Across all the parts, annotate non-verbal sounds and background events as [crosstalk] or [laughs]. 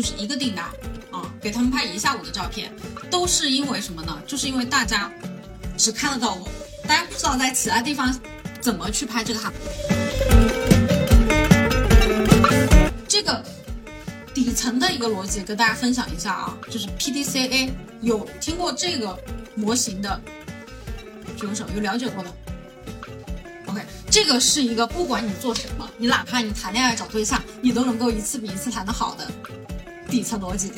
就是一个订单啊，给他们拍一下午的照片，都是因为什么呢？就是因为大家只看得到我，大家不知道在其他地方怎么去拍这个哈。这个底层的一个逻辑跟大家分享一下啊，就是 PDCA 有听过这个模型的举个手，有了解过的。OK，这个是一个不管你做什么，你哪怕你谈恋爱找对象，你都能够一次比一次谈得好的底层逻辑。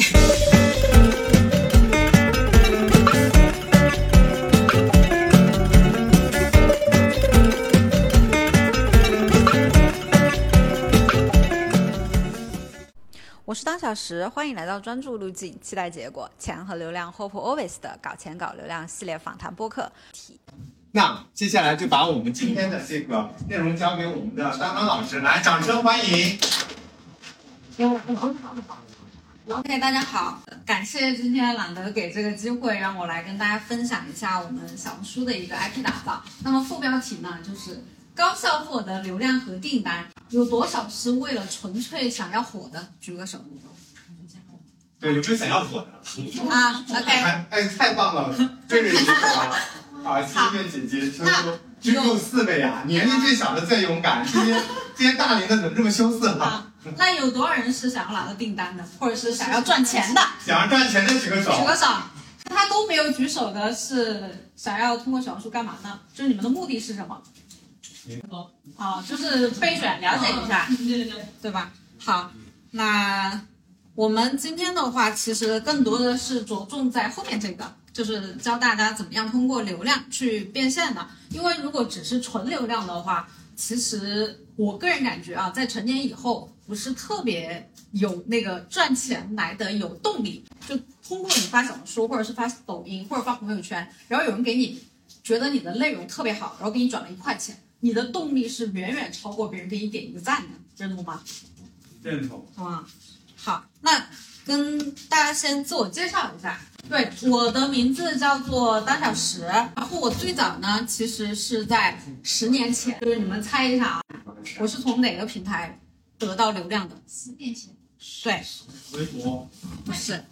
我是当小时，欢迎来到专注路径，期待结果，钱和流量，Hope Always 的搞钱搞流量系列访谈播客。那接下来就把我们今天的这个内容交给我们的当当老师，来，掌声欢迎。OK，大家好，感谢今天懒得给这个机会，让我来跟大家分享一下我们小红书的一个 IP 打造。那么副标题呢，就是高效获得流量和订单，有多少是为了纯粹想要火的？举个手。对，有没有想要火的？啊，OK，哎哎，太棒了，对着你说啊！啊，七位姐姐，真是居住四位啊，年龄最小的最勇敢。今天今天大龄的怎么这么羞涩啊？啊，[laughs] 那有多少人是想要拿到订单的，或者是想要赚钱的？想要赚钱的举个手。举个手。他都没有举手的是想要通过小红书干嘛呢？就是你们的目的是什么？哦，就是备选了解一下，[laughs] 对对对，对吧？好，那我们今天的话，其实更多的是着重在后面这个，就是教大家怎么样通过流量去变现的。因为如果只是纯流量的话，其实我个人感觉啊，在成年以后不是特别有那个赚钱来的有动力。就通过你发小红书，或者是发抖音，或者发朋友圈，然后有人给你觉得你的内容特别好，然后给你转了一块钱，你的动力是远远超过别人给你点一个赞的，认同吗？认同。啊，好，那跟大家先自我介绍一下。对，我的名字叫做当小时，然后我最早呢，其实是在十年前，就是你们猜一下啊，我是从哪个平台得到流量的？十年前，对，微博。不是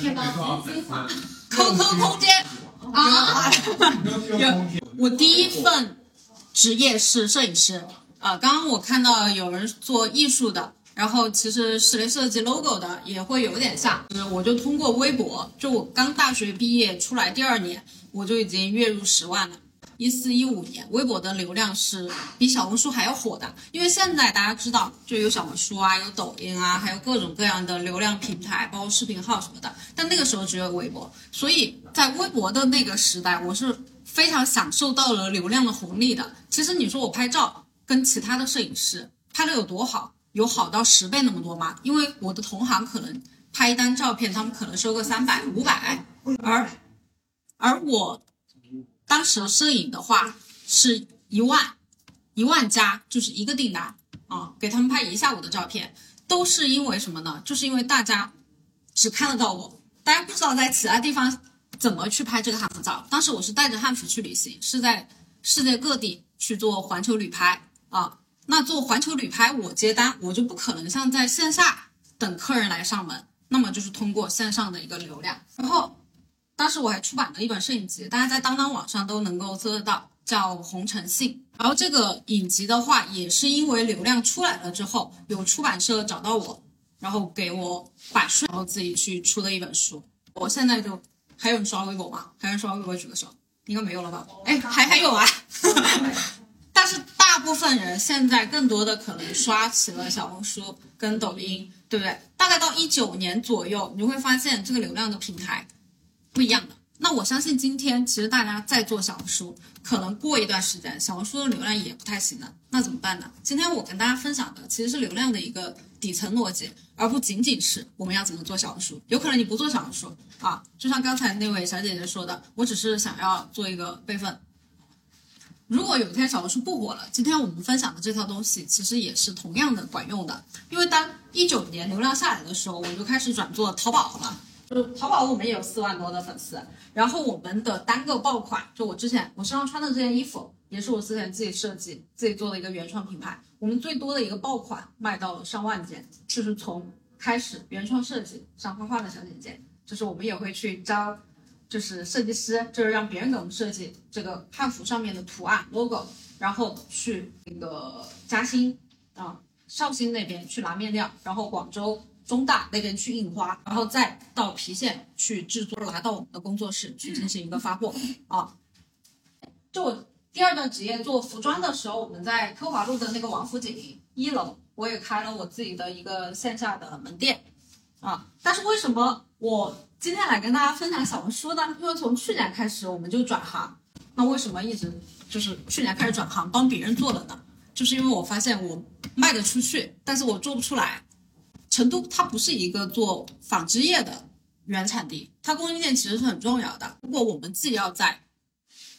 天猫，QQ 空间啊。我第一份职业是摄影师，啊、刚刚我看到有人做艺术的，然后其实室内设计 logo 的也会有点像，我就通过微博，就我刚大学毕业出来第二年，我就已经月入十万了。一四一五年，微博的流量是比小红书还要火的，因为现在大家知道，就有小红书啊，有抖音啊，还有各种各样的流量平台，包括视频号什么的。但那个时候只有微博，所以在微博的那个时代，我是非常享受到了流量的红利的。其实你说我拍照跟其他的摄影师拍的有多好，有好到十倍那么多吗？因为我的同行可能拍一单照片，他们可能收个三百、五百，而而我当时摄影的话是一万，一万加就是一个订单啊，给他们拍一下午的照片，都是因为什么呢？就是因为大家只看得到我，大家不知道在其他地方怎么去拍这个汉服照。当时我是带着汉服去旅行，是在世界各地去做环球旅拍啊。那做环球旅拍，我接单，我就不可能像在线下等客人来上门，那么就是通过线上的一个流量。然后当时我还出版了一本摄影集，大家在当当网上都能够搜得到，叫《红尘信》。然后这个影集的话，也是因为流量出来了之后，有出版社找到我，然后给我版税，然后自己去出的一本书。我现在就还有人刷微博吗？还有人刷微博举个手，应该没有了吧？哎，还还有啊。[laughs] 但是大部分人现在更多的可能刷起了小红书跟抖音，对不对？大概到一九年左右，你会发现这个流量的平台不一样的。那我相信今天其实大家在做小红书，可能过一段时间小红书的流量也不太行了，那怎么办呢？今天我跟大家分享的其实是流量的一个底层逻辑，而不仅仅是我们要怎么做小红书。有可能你不做小红书啊，就像刚才那位小姐姐说的，我只是想要做一个备份。如果有一天小红书不火了，今天我们分享的这套东西其实也是同样的管用的。因为当一九年流量下来的时候，我就开始转做淘宝了。就淘宝我们也有四万多的粉丝，然后我们的单个爆款，就我之前我身上穿的这件衣服，也是我之前自己设计、自己做的一个原创品牌。我们最多的一个爆款卖到了上万件，就是从开始原创设计上画画的小姐姐，就是我们也会去招，就是设计师，就是让别人给我们设计这个汉服上面的图案 logo，然后去那个嘉兴啊、绍兴那边去拿面料，然后广州。中大那边去印花，然后再到郫县去制作，拿到我们的工作室去进行一个发货啊。就我第二段职业做服装的时候，我们在科华路的那个王府井一楼，我也开了我自己的一个线下的门店啊。但是为什么我今天来跟大家分享小红书呢？因为从去年开始我们就转行，那为什么一直就是去年开始转行帮别人做的呢？就是因为我发现我卖得出去，但是我做不出来。成都它不是一个做纺织业的原产地，它供应链其实是很重要的。如果我们自己要在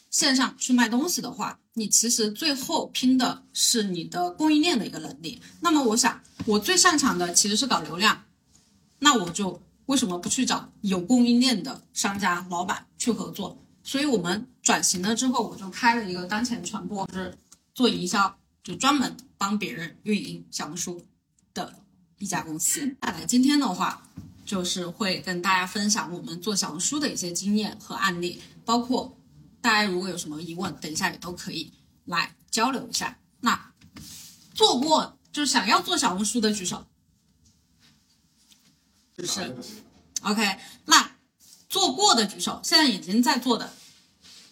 线上去卖东西的话，你其实最后拼的是你的供应链的一个能力。那么我想，我最擅长的其实是搞流量，那我就为什么不去找有供应链的商家老板去合作？所以我们转型了之后，我就开了一个当前传播，就是做营销，就专门帮别人运营小红书。一家公司，那来今天的话，就是会跟大家分享我们做小红书的一些经验和案例，包括大家如果有什么疑问，等一下也都可以来交流一下。那做过就是想要做小红书的举手，就是 OK。那做过的举手，现在已经在做的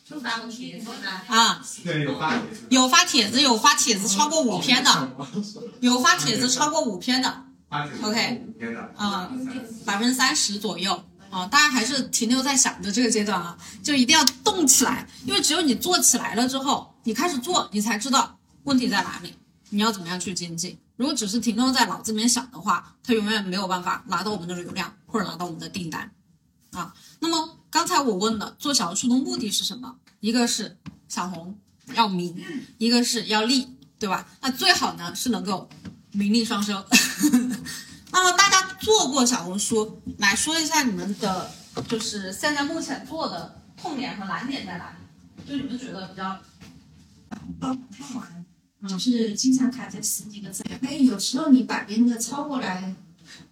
就发帖子啊，对，有发帖子，有发帖子，有发帖子超过五篇的，有发帖子超过五篇的。OK，啊，百分之三十左右啊，大家还是停留在想的这个阶段啊，就一定要动起来，因为只有你做起来了之后，你开始做，你才知道问题在哪里，你要怎么样去精进。如果只是停留在脑子里面想的话，它永远没有办法拿到我们的流量或者拿到我们的订单啊。那么刚才我问了做小红书的目的是什么？一个是小红要名，一个是要利，对吧？那最好呢是能够。名利双收。[laughs] 那么大家做过小红书，来说一下你们的，就是现在目前做的痛点和难点在哪里？就你们觉得比较，爆太是经常卡在十几个字。哎，有时候你把别人的抄过来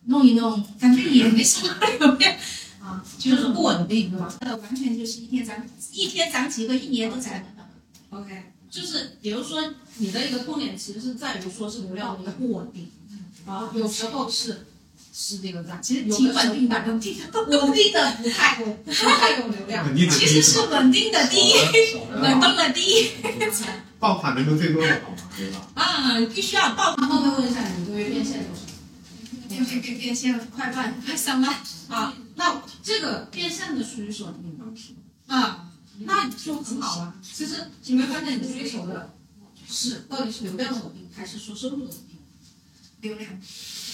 弄一弄，感觉也没啥流量啊，就是不稳定，对吧？呃，完全就是一天涨一天涨几个，一年都涨的。OK。就是，比如说你的一个痛点，其实是在于说是流量的一个不稳定，啊，有时候是是这个在，其实挺稳定的，稳定的稳定的不太不太有流量，其实是稳定的低，[laughs] 稳定的低，爆款能够最多的好吗？对吧？啊，必须要爆款。后面问一下你们对于变现多少？变变变变现快半快三万啊？那这个变现的需求啊？那就很好啊。其实你没发现你追求的是到底是流量的稳定，还是说收入的稳定？流量，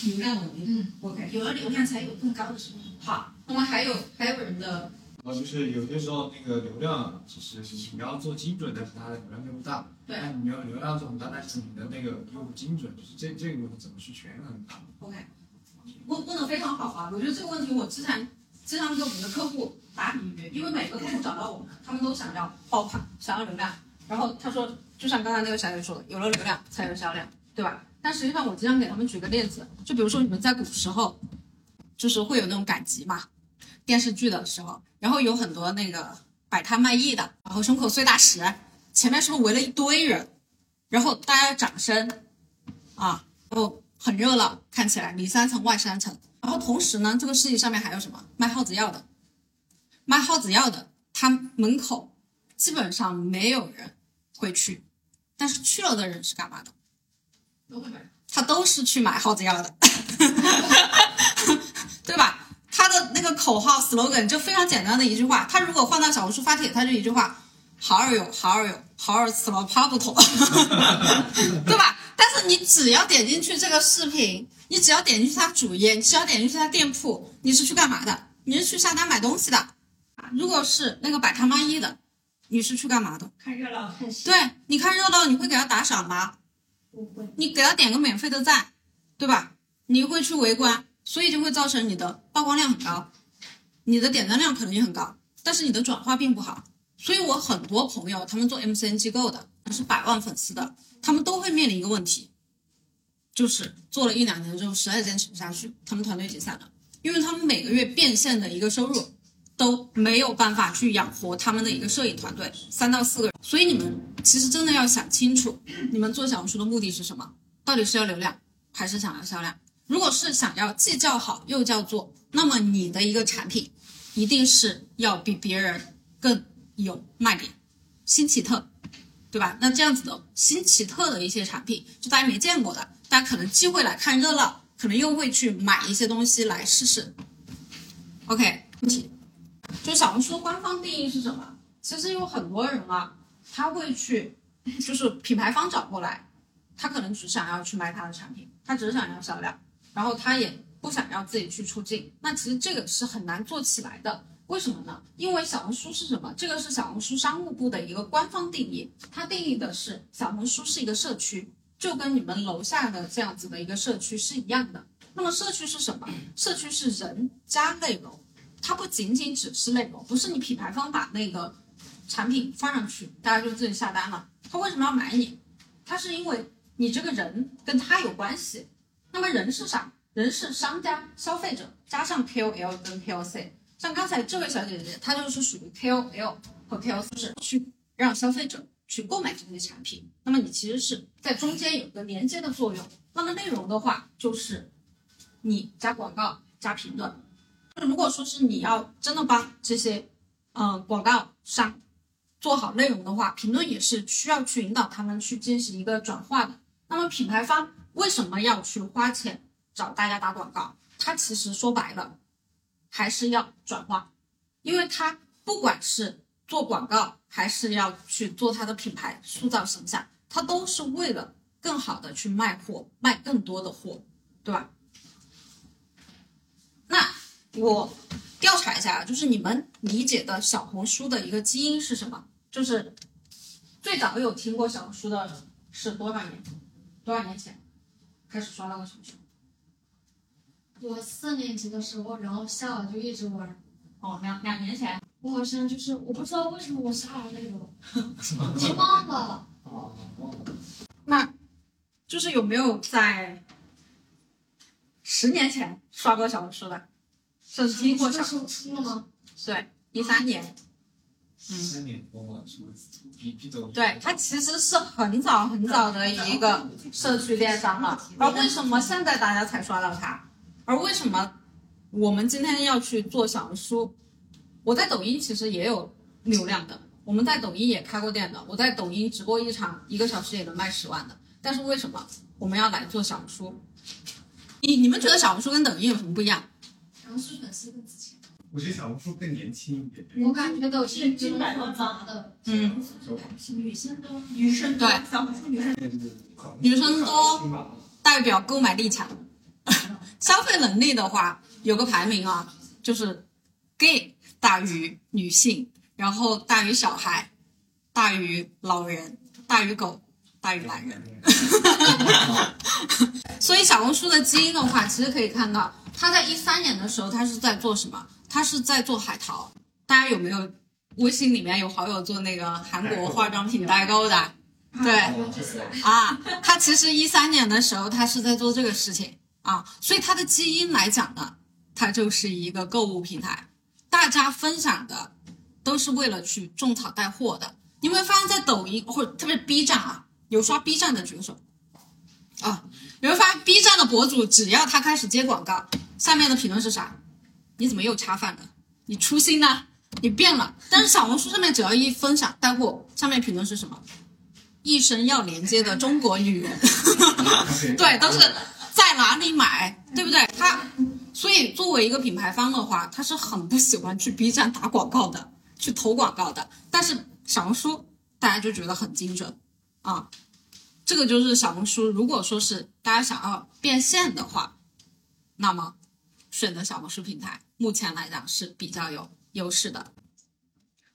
流量稳定。嗯，OK，有了流量才有更高的收入。好，那么还有还有人的，啊，就是有些时候那个流量，其实你要做精准，但是它的流量并不大。对。那你要流量做很大，但是你的那个又不精准，就是这这个问题怎么去权衡？OK，问问的非常好啊！我觉得这个问题我之前经常给我们的客户。打比喻，因为每个客户找到我们，他们都想要爆款，想要流量。然后他说，就像刚才那个小姐说的，有了流量才有销量，对吧？但实际上，我经常给他们举个例子，就比如说你们在古时候，就是会有那种赶集嘛，电视剧的时候，然后有很多那个摆摊卖艺的，然后胸口碎大石，前面是不是围了一堆人？然后大家掌声啊，然后很热闹，看起来里三层外三层。然后同时呢，这个世界上面还有什么卖耗子药的？卖耗子药的，他门口基本上没有人会去，但是去了的人是干嘛的？都会买。他都是去买耗子药的，[laughs] 对吧？他的那个口号 slogan 就非常简单的一句话，他如果换到小红书发帖，他就一句话：好儿有，好儿有，好儿死了趴不妥，对吧？但是你只要点进去这个视频，你只要点进去他主页，你只要点进去他店铺，你是去干嘛的？你是去下单买东西的。如果是那个摆摊卖艺的，你是去干嘛的？看热闹，看戏。对，你看热闹，你会给他打赏吗？不会。你给他点个免费的赞，对吧？你会去围观，所以就会造成你的曝光量很高，你的点赞量可能也很高，但是你的转化并不好。所以我很多朋友他们做 MCN 机构的，是百万粉丝的，他们都会面临一个问题，就是做了一两年之后实在坚持不下去，他们团队解散了，因为他们每个月变现的一个收入都没有办法去养活他们的一个摄影团队，三到四个人。所以你们其实真的要想清楚，你们做小红书的目的是什么？到底是要流量，还是想要销量？如果是想要既叫好又叫座，那么你的一个产品一定是要比别人更有卖点，新奇特，对吧？那这样子的新奇特的一些产品，就大家没见过的，大家可能既会来看热闹，可能又会去买一些东西来试试。OK，问题，就小红书官方定义是什么？其实有很多人啊，他会去，就是品牌方找过来，他可能只想要去卖他的产品，他只想要销量。然后他也不想要自己去出镜，那其实这个是很难做起来的。为什么呢？因为小红书是什么？这个是小红书商务部的一个官方定义，它定义的是小红书是一个社区，就跟你们楼下的这样子的一个社区是一样的。那么社区是什么？社区是人加内容，它不仅仅只是内容，不是你品牌方把那个产品放上去，大家就自己下单了。他为什么要买你？他是因为你这个人跟他有关系。那么人是啥？人是商家、消费者加上 KOL 跟 KOC。像刚才这位小姐姐，她就是属于 KOL 和 KOC，去让消费者去购买这些产品。那么你其实是在中间有个连接的作用。那么内容的话，就是你加广告、加评论。如果说是你要真的帮这些嗯广告商做好内容的话，评论也是需要去引导他们去进行一个转化的。那么品牌方。为什么要去花钱找大家打广告？他其实说白了，还是要转化，因为他不管是做广告，还是要去做他的品牌塑造形象，他都是为了更好的去卖货，卖更多的货，对吧？那我调查一下啊，就是你们理解的小红书的一个基因是什么？就是最早有听过小红书的是多少年？多少年前？开始刷那个什么？我四年级的时候，然后下了就一直玩。哦，两两年前。我好像就是我不知道为什么我下了那个，我忘了。哦，那，就是有没有在十年前刷过小红书的？是听过小红书吗？对，一三年。三年多了，是吗？对，它其实是很早很早的一个社区电商了，而为什么现在大家才刷到它？而为什么我们今天要去做小红书？我在抖音其实也有流量的，我们在抖音也开过店的，我在抖音直播一场一个小时也能卖十万的。但是为什么我们要来做小红书？你你们觉得小红书跟抖音有什么不一样？小红书粉丝更值钱。我觉得小红书更年轻一点。我感觉都是金白头发的，嗯，女生多，女生对，小红书女生女生多，代表购买力强。[laughs] 消费能力的话，有个排名啊，就是 gay 大于女性，然后大于小孩，大于老人，大于狗，大于男人。[laughs] 所以小红书的基因的话，其实可以看到，它在一三年的时候，它是在做什么？他是在做海淘，大家有没有微信里面有好友做那个韩国化妆品代购的？对，啊，他其实一三年的时候，他是在做这个事情啊，所以他的基因来讲呢，它就是一个购物平台，大家分享的都是为了去种草带货的。你会发现在抖音或者特别 B 站啊，有刷 B 站的举个手啊，你会发现 B 站的博主只要他开始接广告，下面的评论是啥？你怎么又恰饭了？你初心呢？你变了。但是小红书上面只要一分享带货，下面评论是什么？一生要连接的中国女人，[laughs] [laughs] 对，都是在哪里买，对不对？他所以作为一个品牌方的话，他是很不喜欢去 B 站打广告的，去投广告的。但是小红书大家就觉得很精准啊，这个就是小红书。如果说是大家想要变现的话，那么。选择小红书平台，目前来讲是比较有优势的。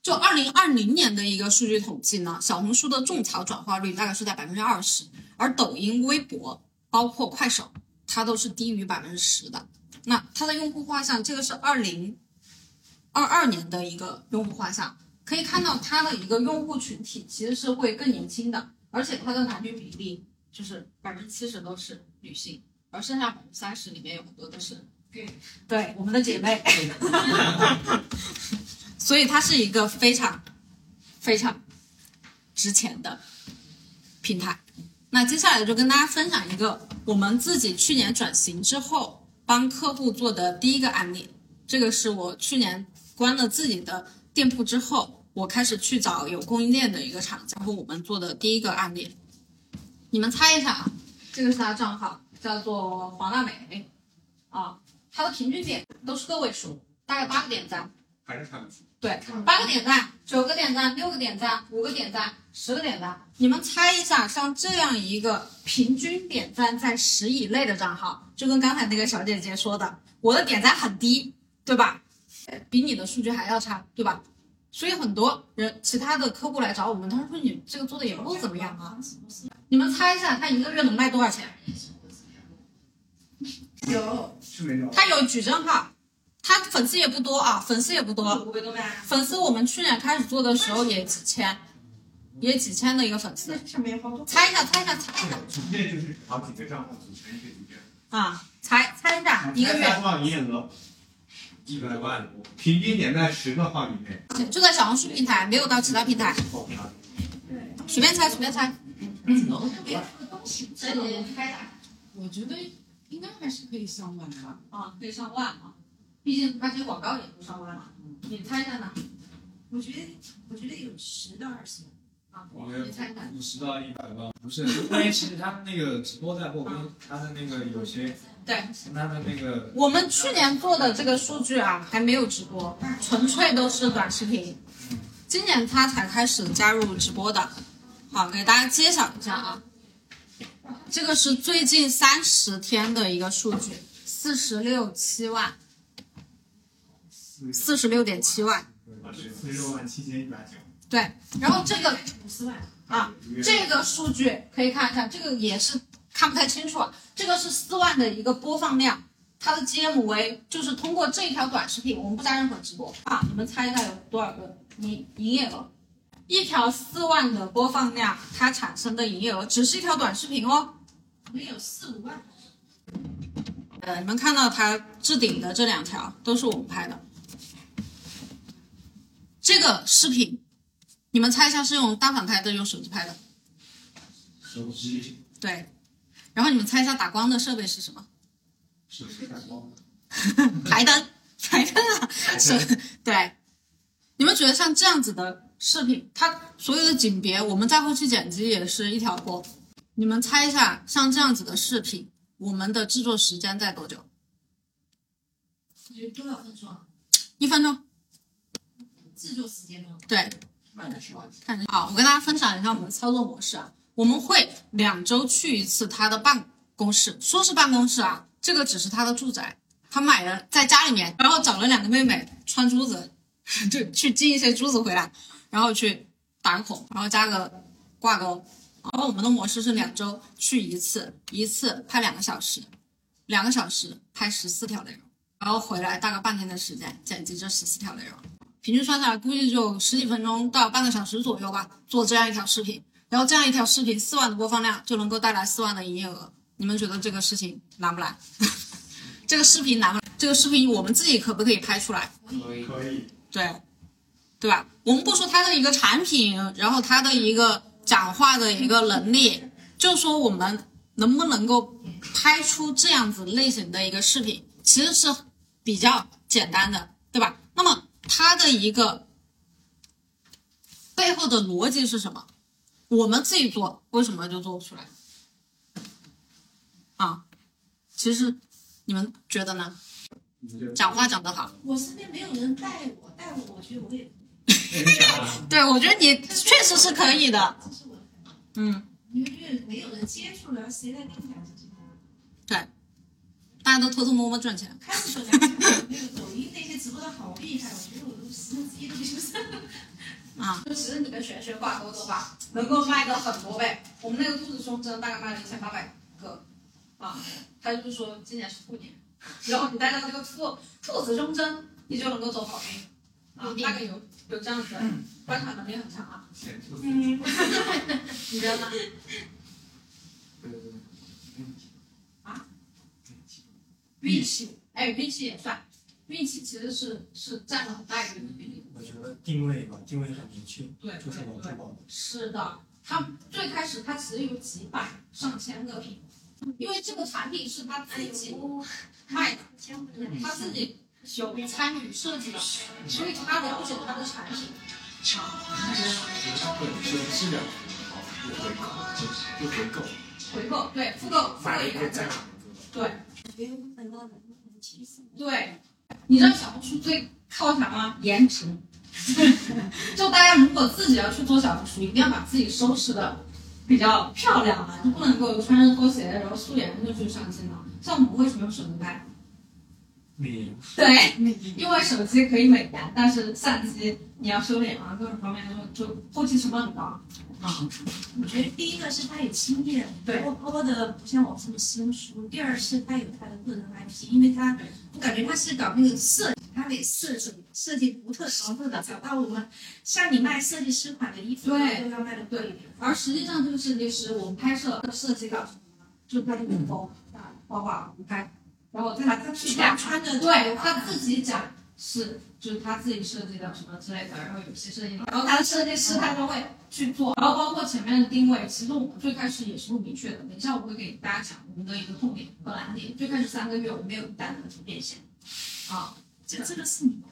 就二零二零年的一个数据统计呢，小红书的种草转化率大概是在百分之二十，而抖音、微博，包括快手，它都是低于百分之十的。那它的用户画像，这个是二零二二年的一个用户画像，可以看到它的一个用户群体其实是会更年轻的，而且它的男女比例就是百分之七十都是女性，而剩下百分之三十里面有很多都是对我们的姐妹，[laughs] 所以它是一个非常非常值钱的平台。那接下来就跟大家分享一个我们自己去年转型之后帮客户做的第一个案例。这个是我去年关了自己的店铺之后，我开始去找有供应链的一个厂家，然后我们做的第一个案例。你们猜一下啊？这个是他账号，叫做黄大美啊，他的平均点都是个位数，大概八个点赞。还是他不出。对，八个点赞，九个点赞，六个点赞，五个点赞，十个点赞。你们猜一下，像这样一个平均点赞在十以内的账号，就跟刚才那个小姐姐说的，我的点赞很低，对吧？呃比你的数据还要差，对吧？所以很多人其他的客户来找我们，他说你这个做的也不怎么样啊。你们猜一下，他一个月能卖多少钱？有是没有。他有矩阵号，他粉丝也不多啊，粉丝也不多。粉丝我们去年开始做的时候也几千，也几千的一个粉丝。猜一下，猜一下，猜一下主页就是好几个账号组成一个。啊！猜猜一下，一个月多少营业额？一百万，平均点在十个号以内。就在小红书平台，没有到其他平台，随便猜随便猜。这里开打我觉得应该还是可以上万吧。啊，可以上万啊，毕竟它这广告也不上万嘛。你猜一下呢？我觉得我觉得有十到二十万。五十到一百万，不是，因为其实他们那个直播带货跟他的那个有些对，跟他的那个我们去年做的这个数据啊，还没有直播，纯粹都是短视频。今年他才开始加入直播的。好，给大家揭晓一下啊，这个是最近三十天的一个数据，四十六七万，四十六点七万。四十六万七千一百九。对，然后这个五十万，啊，这个数据可以看一下，这个也是看不太清楚啊。这个是四万的一个播放量，它的 GMV 就是通过这一条短视频，我们不加任何直播啊，你们猜一下有多少个营营业额？一条四万的播放量，它产生的营业额只是一条短视频哦。可能有四五万。呃，你们看到它置顶的这两条都是我们拍的。这个视频，你们猜一下是用单反拍的，用手机拍的？手机对。然后你们猜一下打光的设备是什么？是是打光。[laughs] 台灯，台灯啊，是，对。你们觉得像这样子的视频，它所有的景别，我们在后期剪辑也是一条过。你们猜一下，像这样子的视频，我们的制作时间在多久？我觉得多少分钟啊？一分钟。制作时间呢？对？看好，我跟大家分享一下我们的操作模式啊。我们会两周去一次他的办公室，说是办公室啊，这个只是他的住宅。他买了在家里面，然后找了两个妹妹穿珠子，就去进一些珠子回来，然后去打个孔，然后加个挂钩。然后我们的模式是两周去一次，一次拍两个小时，两个小时拍十四条内容，然后回来大概半天的时间剪辑这十四条内容。平均算下来估计就十几分钟到半个小时左右吧，做这样一条视频，然后这样一条视频四万的播放量就能够带来四万的营业额。你们觉得这个事情难不难？[laughs] 这个视频难不难？这个视频我们自己可不可以拍出来？可以可以。对，对吧？我们不说它的一个产品，然后它的一个讲话的一个能力，就说我们能不能够拍出这样子类型的一个视频，其实是比较简单的，对吧？那么它的一个背后的逻辑是什么？我们自己做为什么就做不出来？啊，其实你们觉得呢？讲话讲得好，我身边没有人带我，带我，我觉得我也，[laughs] 对我觉得你确实是可以的，这是我的。嗯，因为没有人接触了，谁来跟你讲这些？对，大家都偷偷摸摸赚钱，开始说那个抖音那些直播的好厉害，我觉得我都十分之一都比不上。啊，就其实你跟玄学挂钩的话，能够卖个很多倍。我们那个兔子胸针大概卖了一千八百个，啊，他就是说今年是兔年，然后你带上这个兔兔子胸针，你就能够走好运，啊，大概有有这样子的观察能力很强啊。嗯，[laughs] 你觉得呢？对对对。啊？运气，哎，运气也算，运气其实是是占了很大一个比例。我觉得定位吧，定位很明确，对就是我对珠宝的。是的，它最开始它其实有几百上千个品，因为这个产品是他自己卖的，他自己有参与设计的，所以他了解他的产品。对，是质量好，又回购，就又回购，回购对复购复购买一个。对对，你知道小红书最靠啥吗？颜值。[laughs] 就大家如果自己要去做小红书，一定要把自己收拾的比较漂亮啊，就不能够穿着拖鞋然后素颜就去上镜了。像我们为什么用手机拍？美对，因为手机可以美颜，但是相机你要收敛啊，各种方面就就后期成本很高啊。我觉得第一个是他有经验，对播播的不像我这么生疏。第二是他有他的个人 IP，因为他我感觉他是搞那个设计，他得设计设计独特独特的，找到我们像你卖设计师款的衣服，对都要卖的贵一点。而实际上，这个设计师我们拍摄的设计稿什么的，就是他的古风啊，画画我们拍，然后他他去讲，穿的对他自己讲是就是他自己设计的什么之类的，然后有些设计，然后他的设计师他就会去做，然后包括前面的定位，其实我们最开始也是不明确的。等一下我会给大家讲我们的一个痛点和难点。最开始三个月我们没有单的变现，啊，这这个是你们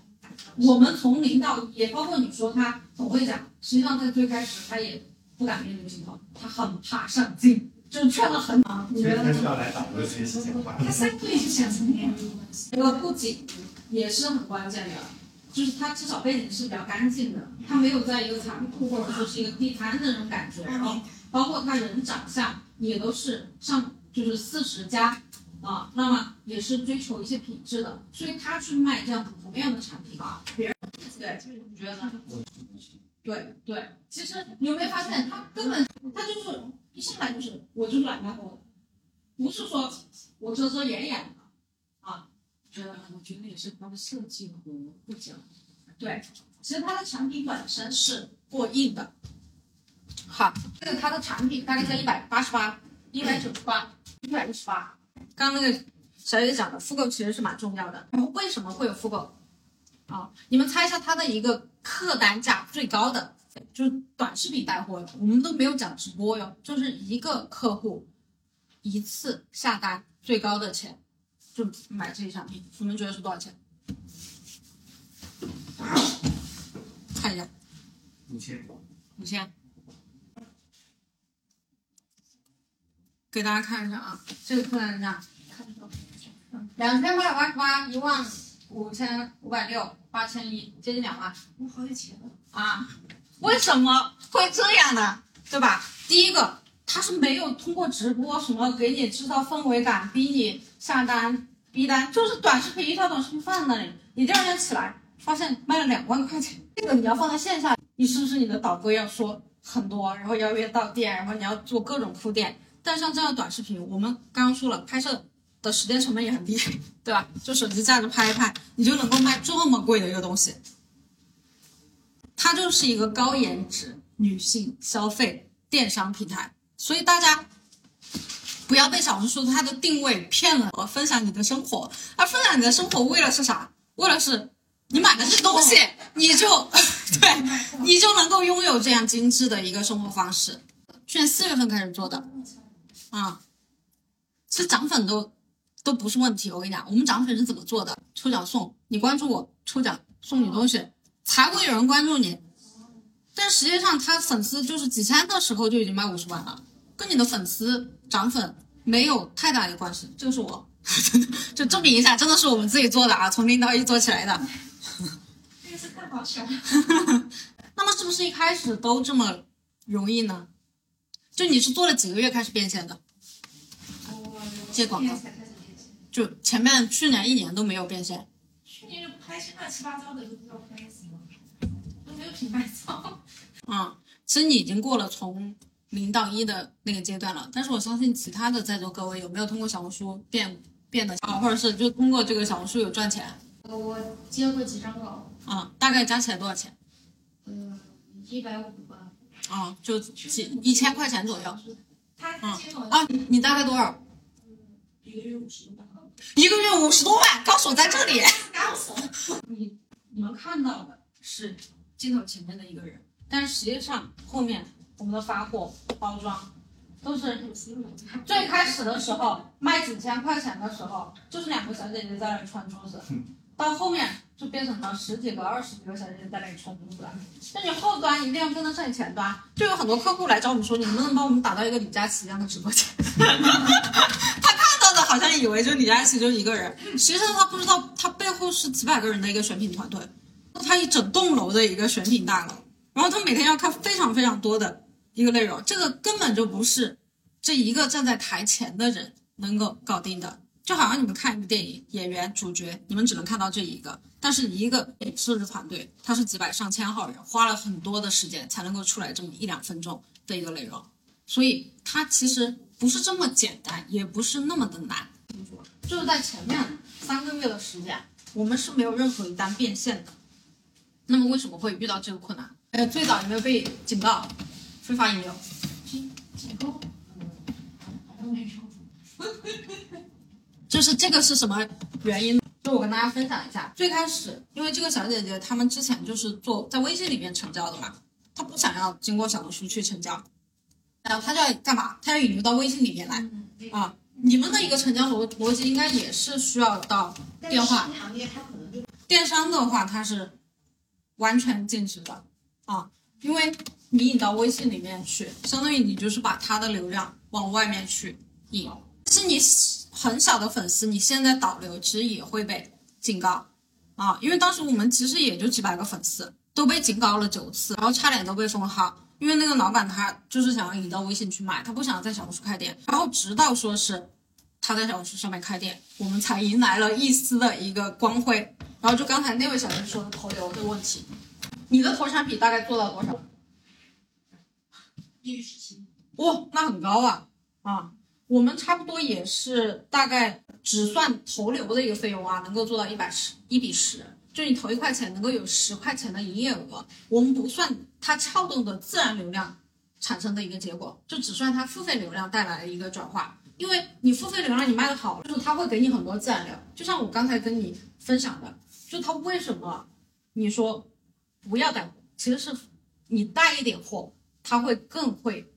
我们从零到一，也包括你说他很会讲，实际上在最开始他也不敢面对镜头，他很怕上镜，就是劝了很忙，你觉得呢？天是要来打磨学习情怀。他三个月就想成那样，这个布景也是很关键的，就是他至少背景是比较干净的，他没有在一个残酷或者说是一个地摊的那种感觉，然后包括他人长相也都是上就是四十加啊，那么也是追求一些品质的，所以他去卖这样同样的产品啊，别人对，你觉得呢？对对，其实你有没有发现，他根本他就是一上来就是我就是来卖货的，不是说我遮遮掩掩的。觉得我觉得也是他的设计和布讲。对，其实它的产品本身是过硬的。好，这个它的产品大概在一百八十八、一百九十八、一百一十八。刚刚那个小姐姐讲的复购其实是蛮重要的。然后为什么会有复购？啊，你们猜一下它的一个客单价最高的，就是短视频带货，我们都没有讲直播哟，就是一个客户一次下单最高的钱，就买这些产品，你们觉得是多少钱？看一下，五千，五千，给大家看一下啊，这个客单价，两千八百八十八，一万五千五百六，八千一，接近两万我好有钱了。啊！为什么会这样呢？对吧？第一个，他是没有通过直播什么给你制造氛围感，逼你下单逼单，就是短视频一条短视频放那里，你第二天起来发现卖了两万块钱，这个你要放在线下，你是不是你的导购要说很多，然后邀约到店，然后你要做各种铺垫？但像这样的短视频，我们刚刚说了，拍摄的时间成本也很低，对吧？就手机架着拍一拍，你就能够卖这么贵的一个东西。它就是一个高颜值女性消费电商平台，所以大家不要被小红书它的定位骗了，我分享你的生活，而分享你的生活为了是啥？为了是你买的这东西，你就 [laughs] 对，你就能够拥有这样精致的一个生活方式。去年四月份开始做的，啊，其实涨粉都都不是问题。我跟你讲，我们涨粉是怎么做的？抽奖送，你关注我，抽奖送你东西，才会有人关注你。但实际上，他粉丝就是几千的时候就已经卖五十万了，跟你的粉丝涨粉没有太大的关系。这个是我，[laughs] 就证明一下，真的是我们自己做的啊，从零到一做起来的。这个是太好笑了。那么是不是一开始都这么容易呢？就你是做了几个月开始变现的？接广告就前面去年一年都没有变现。去年就拍些乱七八糟的，都不知道拍什么，都没有品牌操。嗯，其实你已经过了从零到一的那个阶段了，但是我相信其他的在座各位有没有通过小红书变变得啊，或者是就通过这个小红书有赚钱我接过几张稿，啊？大概加起来多少钱？呃，一百五吧。啊、就几一千块钱左右。他他接我啊，你你大概多少？一个月五十多万。一个月五十多万，高手在这里。高手，你你们看到的是镜头前面的一个人，但是实际上后面我们的发货包装都是最开始的时候卖几千块钱的时候，就是两个小姐姐在那里穿珠子，到后面就变成了十几个、二十几个小姐姐在那里穿珠子了。那你后端一定要跟得上你前端，就有很多客户来找我们说，你能不能帮我们打造一个李佳琦一样的直播间？他看到的好像以为就李佳琦就一个人，实际上他不知道他背后是几百个人的一个选品团队，他一整栋楼的一个选品大楼，然后他每天要看非常非常多的一个内容，这个根本就不是这一个站在台前的人能够搞定的。就好像你们看一部电影，演员、主角，你们只能看到这一个，但是一个影视团队，他是几百上千号人，花了很多的时间才能够出来这么一两分钟的一个内容，所以他其实不是这么简单，也不是那么的难。就是在前面三个月的时间，我们是没有任何一单变现的。那么为什么会遇到这个困难？呃，最早有没有被警告非法引流？结构，好像没有。就是这个是什么原因？就我跟大家分享一下，最开始因为这个小姐姐她们之前就是做在微信里面成交的嘛，她不想要经过小红书去成交，然后他就要干嘛？他要引流到微信里面来啊。你们的一个成交逻逻辑应该也是需要到电话，电商的话，它是完全禁止的啊，因为你引到微信里面去，相当于你就是把他的流量往外面去引。是你很小的粉丝，你现在导流其实也会被警告啊，因为当时我们其实也就几百个粉丝，都被警告了九次，然后差点都被封号。因为那个老板他就是想要引到微信去卖，他不想在小红书开店，然后直到说是他在小红书上面开店，我们才迎来了一丝的一个光辉。然后就刚才那位小姐说的投流的问题，你的投产比大概做到多少？一十七。哇，那很高啊啊！我们差不多也是大概只算投流的一个费用啊，能够做到一百十一比十，就你投一块钱能够有十块钱的营业额。我们不算它撬动的自然流量产生的一个结果，就只算它付费流量带来的一个转化。因为你付费流量你卖的好，就是它会给你很多自然流。就像我刚才跟你分享的，就它为什么你说不要带货，其实是你带一点货，它会更会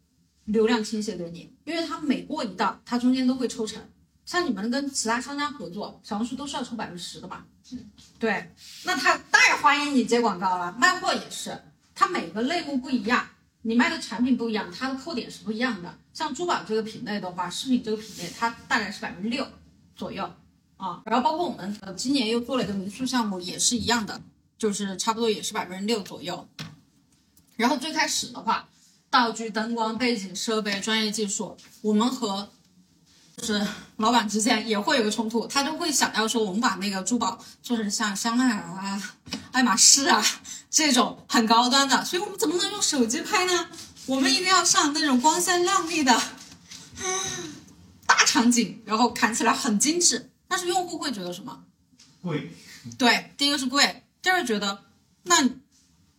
流量倾斜给你，因为它每过一道，它中间都会抽成。像你们跟其他商家合作，小红书都是要抽百分之十的嘛？对，那他当然欢迎你接广告了。卖货也是，它每个类目不一样，你卖的产品不一样，它的扣点是不一样的。像珠宝这个品类的话，饰品这个品类，它大概是百分之六左右啊。然后包括我们呃今年又做了一个民宿项目，也是一样的，就是差不多也是百分之六左右。然后最开始的话，道具、灯光、背景、设备、专业技术，我们和就是老板之间也会有个冲突，他就会想要说，我们把那个珠宝做成像香奈儿啊、爱马仕啊这种很高端的，所以我们怎么能用手机拍呢？我们一定要上那种光鲜亮丽的大场景，然后看起来很精致。但是用户会觉得什么？贵，对，第一个是贵，第二个觉得那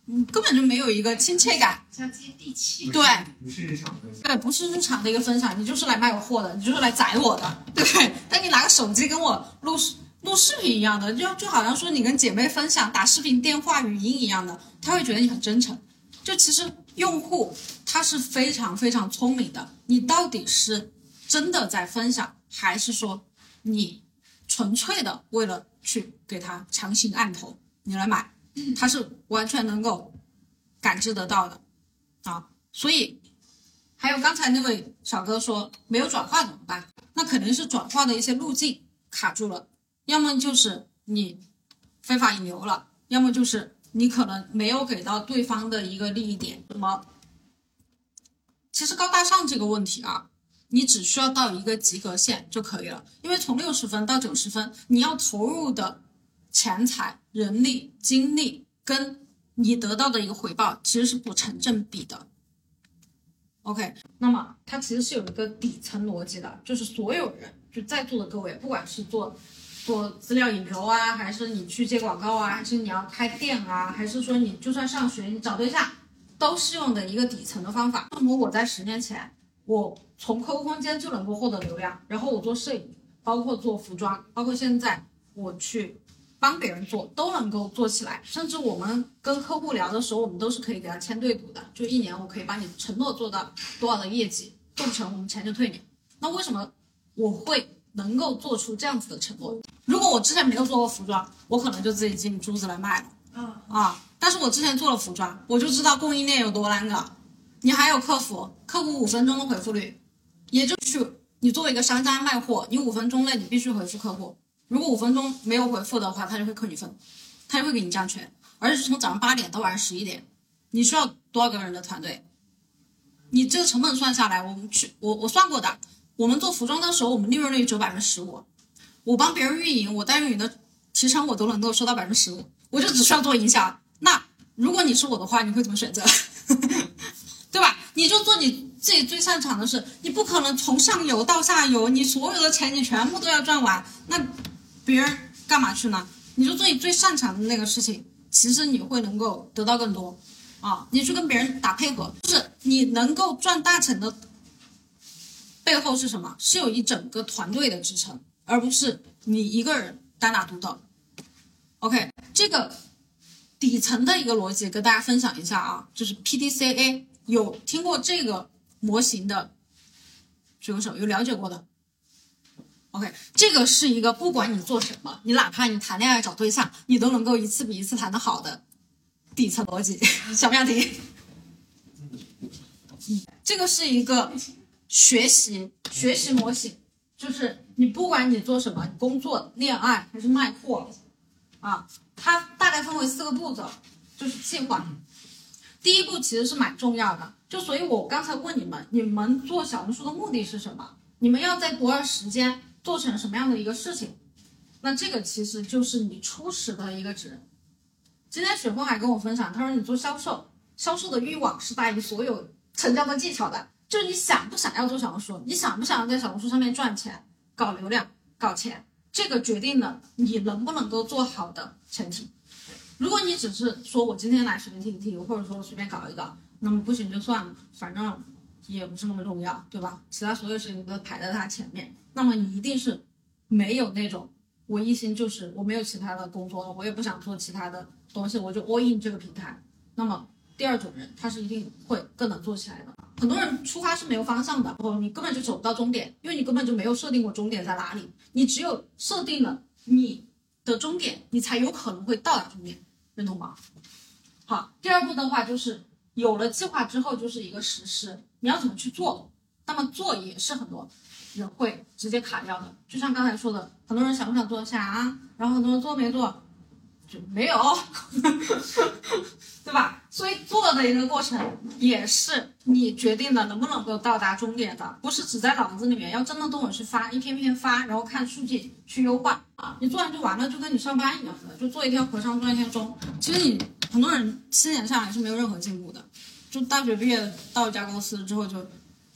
嗯根本就没有一个亲切感。像接地气。对，不是日常的。对，不是日常的一个分享，你就是来卖我货的，你就是来宰我的，[laughs] 对不对？但你拿个手机跟我录视录视频一样的，就就好像说你跟姐妹分享打视频、电话、语音一样的，他会觉得你很真诚。就其实用户他是非常非常聪明的，你到底是真的在分享，还是说你纯粹的为了去给他强行按头，你来买，他是完全能够感知得到的啊。所以还有刚才那位小哥说没有转化怎么办？那肯定是转化的一些路径卡住了，要么就是你非法引流了，要么就是你可能没有给到对方的一个利益点。什么？其实高大上这个问题啊，你只需要到一个及格线就可以了，因为从六十分到九十分，你要投入的钱财、人力、精力跟你得到的一个回报其实是不成正比的。OK，那么它其实是有一个底层逻辑的，就是所有人就在座的各位，不管是做做资料引流啊，还是你去接广告啊，还是你要开店啊，还是说你就算上学你找对象，都适用的一个底层的方法。为什么我在十年前，我从 QQ 空间就能够获得流量，然后我做摄影，包括做服装，包括现在我去帮别人做，都能够做起来。甚至我们跟客户聊的时候，我们都是可以给他签对赌的，就一年我可以帮你承诺做到多少的业绩，做不成我们钱就退你。那为什么我会能够做出这样子的承诺？如果我之前没有做过服装，我可能就自己进珠子来卖了。嗯啊，但是我之前做了服装，我就知道供应链有多难搞。你还有客服，客服五分钟的回复率，也就是你作为一个商家卖货，你五分钟内你必须回复客户，如果五分钟没有回复的话，他就会扣你分，他就会给你降权，而且是从早上八点到晚上十一点，你需要多少个人的团队？你这个成本算下来，我们去我我算过的，我们做服装的时候，我们利润率只有百分之十五，我帮别人运营，我带运营的提成我都能够收到百分之十五，我就只需要做营销。那如果你是我的话，你会怎么选择？[laughs] 对吧？你就做你自己最擅长的事，你不可能从上游到下游，你所有的钱你全部都要赚完，那别人干嘛去呢？你就做你最擅长的那个事情，其实你会能够得到更多啊！你去跟别人打配合，就是你能够赚大钱的背后是什么？是有一整个团队的支撑，而不是你一个人单打独斗。OK，这个底层的一个逻辑跟大家分享一下啊，就是 PDCA，有听过这个模型的举个手，有了解过的。OK，这个是一个不管你做什么，你哪怕你谈恋爱找对象，你都能够一次比一次谈得好的底层逻辑，想不想听？这个是一个学习学习模型，就是你不管你做什么，工作、恋爱还是卖货，啊，它大概分为四个步骤，就是计划。第一步其实是蛮重要的，就所以我刚才问你们，你们做小红书的目的是什么？你们要在多少时间做成什么样的一个事情？那这个其实就是你初始的一个值。今天雪峰还跟我分享，他说你做销售，销售的欲望是大于所有成交的技巧的，就是你想不想要做小红书，你想不想要在小红书上面赚钱、搞流量、搞钱，这个决定了你能不能够做好的前提。如果你只是说我今天来随便听一听，或者说随便搞一搞，那么不行就算了，反正也不是那么重要，对吧？其他所有事情都排在它前面，那么你一定是没有那种我一心就是我没有其他的工作了，我也不想做其他的东西，我就 all in 这个平台。那么第二种人，他是一定会更能做起来的。很多人出发是没有方向的，哦你根本就走不到终点，因为你根本就没有设定过终点在哪里。你只有设定了你的终点，你才有可能会到达终点，认同吗？好，第二步的话就是有了计划之后，就是一个实施，你要怎么去做？那么做也是很多人会直接卡掉的。就像刚才说的，很多人想不想做下啊，然后很多人做没做没有，[laughs] 对吧？所以做的一个过程也是你决定了能不能够到达终点的，不是只在脑子里面，要真的动手去发，一篇篇发，然后看数据去优化啊。你做完就完了，就跟你上班一样的，就做一天和尚撞一天钟。其实你很多人七年下来是没有任何进步的，就大学毕业到一家公司之后就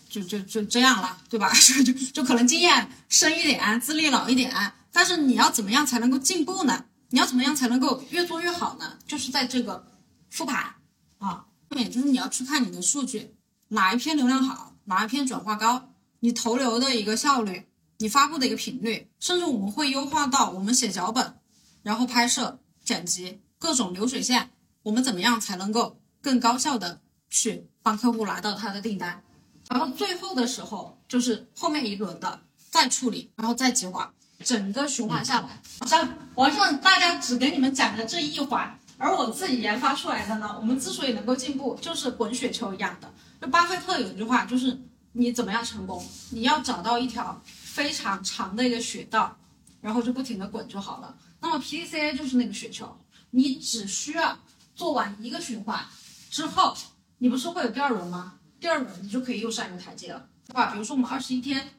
就就就这样了，对吧？[laughs] 就就可能经验深一点，资历老一点，但是你要怎么样才能够进步呢？你要怎么样才能够越做越好呢？就是在这个复盘啊，后面就是你要去看你的数据，哪一篇流量好，哪一篇转化高，你投流的一个效率，你发布的一个频率，甚至我们会优化到我们写脚本，然后拍摄、剪辑各种流水线，我们怎么样才能够更高效的去帮客户拿到他的订单，然后最后的时候就是后面一轮的再处理，然后再计划。整个循环下来，像网上大家只给你们讲的这一环，而我自己研发出来的呢，我们之所以能够进步，就是滚雪球一样的。就巴菲特有一句话，就是你怎么样成功，你要找到一条非常长的一个雪道，然后就不停的滚就好了。那么 PDCA 就是那个雪球，你只需要做完一个循环之后，你不是会有第二轮吗？第二轮你就可以又上一个台阶了，对吧？比如说我们二十一天，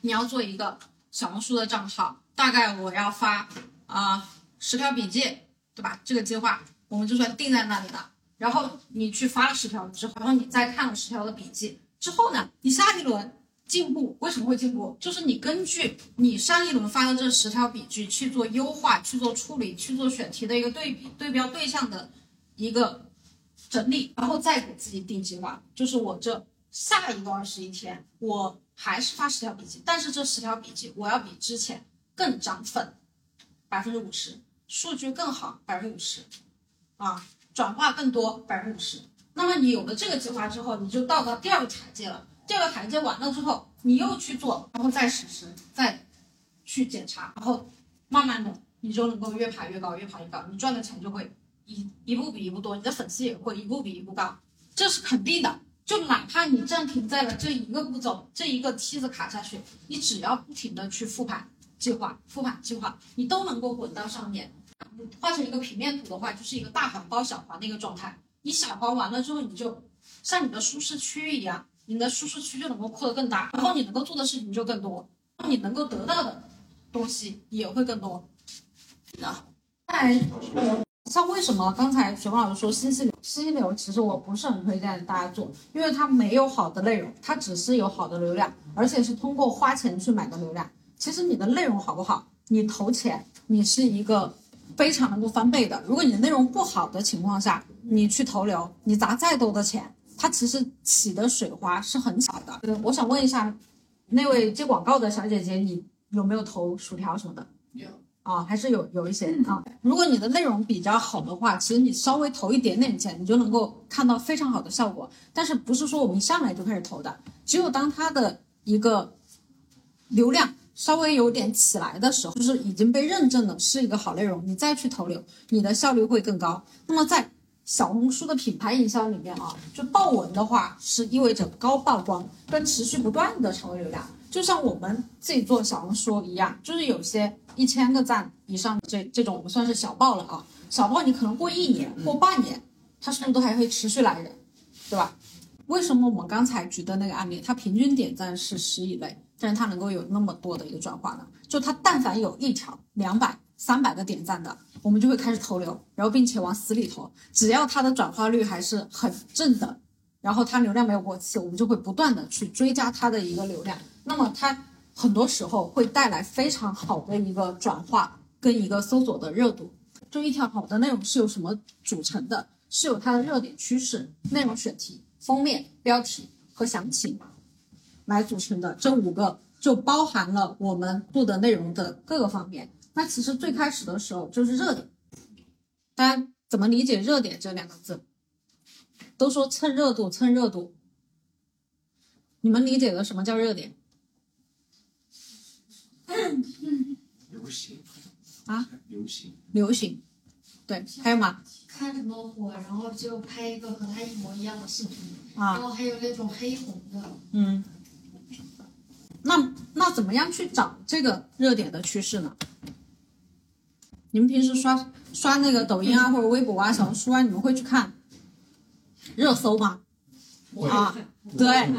你要做一个。小红书的账号，大概我要发啊十条笔记，对吧？这个计划我们就算定在那里的。然后你去发了十条之后，然后你再看了十条的笔记之后呢，你下一轮进步。为什么会进步？就是你根据你上一轮发的这十条笔记去做优化、去做处理、去做选题的一个对比、对标对象的一个整理，然后再给自己定计划。就是我这下一个二十一天，我还是发十条笔记，但是这十条笔记我要比之前更涨粉，百分之五十，数据更好，百分之五十，啊，转化更多，百分之五十。那么你有了这个计划之后，你就到达第二个台阶了。第二个台阶完了之后，你又去做，然后再实施，再去检查，然后慢慢的你就能够越爬越高，越爬越高，你赚的钱就会一一步比一步多，你的粉丝也会一步比一步高，这是肯定的。就哪怕你暂停在了这一个步骤，这一个梯子卡下去，你只要不停的去复盘计划，复盘计划，你都能够滚到上面。画成一个平面图的话，就是一个大环包小环的一个状态。你小环完了之后，你就像你的舒适区一样，你的舒适区就能够扩得更大，然后你能够做的事情就更多，你能够得到的东西也会更多。啊，在像为什么刚才雪峰老师说信息流，信息流其实我不是很推荐大家做，因为它没有好的内容，它只是有好的流量，而且是通过花钱去买的流量。其实你的内容好不好，你投钱，你是一个非常能够翻倍的。如果你的内容不好的情况下，你去投流，你砸再多的钱，它其实起的水花是很小的。我想问一下，那位接广告的小姐姐，你有没有投薯条什么的？有啊，还是有有一些啊。如果你的内容比较好的话，其实你稍微投一点点钱，你就能够看到非常好的效果。但是不是说我们一上来就开始投的？只有当它的一个流量稍微有点起来的时候，就是已经被认证的是一个好内容，你再去投流，你的效率会更高。那么在小红书的品牌营销里面啊，就爆文的话是意味着高曝光跟持续不断的成为流量，就像我们自己做小红书一样，就是有些一千个赞以上的这这种，我们算是小爆了啊。小爆你可能过一年、过半年，它是不是都还会持续来人，对吧？为什么我们刚才举的那个案例，它平均点赞是十以内，但是它能够有那么多的一个转化呢？就它但凡有一条两百、三百个点赞的，我们就会开始投流，然后并且往死里投。只要它的转化率还是很正的，然后它流量没有过期，我们就会不断的去追加它的一个流量。那么它很多时候会带来非常好的一个转化跟一个搜索的热度。就一条好的内容是由什么组成的？是由它的热点趋势、内容选题、封面、标题和详情来组成的。这五个就包含了我们做的内容的各个方面。那其实最开始的时候就是热点，大家怎么理解“热点”这两个字？都说蹭热度，蹭热度。你们理解的什么叫热点流行啊？流行，流行，对，还有吗？看什么火，然后就拍一个和他一模一样的视频，啊然，后还有那种黑红的，嗯，那那怎么样去找这个热点的趋势呢？你们平时刷刷那个抖音啊，或者微博啊、小红书啊，你们会去看热搜吗？会啊，对。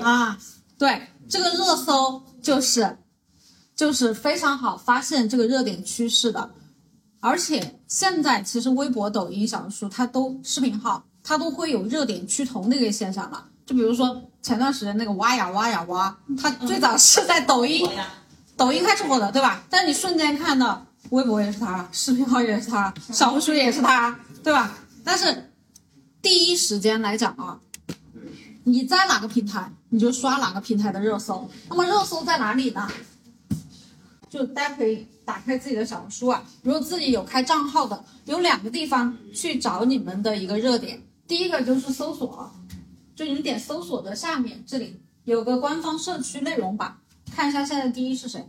啊，对，这个热搜就是就是非常好发现这个热点趋势的，而且现在其实微博、抖音、小红书它都视频号，它都会有热点趋同的一个现象了。就比如说前段时间那个挖呀挖呀挖，它最早是在抖音，抖音开始火的，对吧？但你瞬间看到微博也是它，视频号也是它，小红书也是它，对吧？但是第一时间来讲啊，你在哪个平台，你就刷哪个平台的热搜。那么热搜在哪里呢？就大家可以打开自己的小红书啊，如果自己有开账号的，有两个地方去找你们的一个热点。第一个就是搜索，就你点搜索的下面这里有个官方社区内容版，看一下现在第一是谁，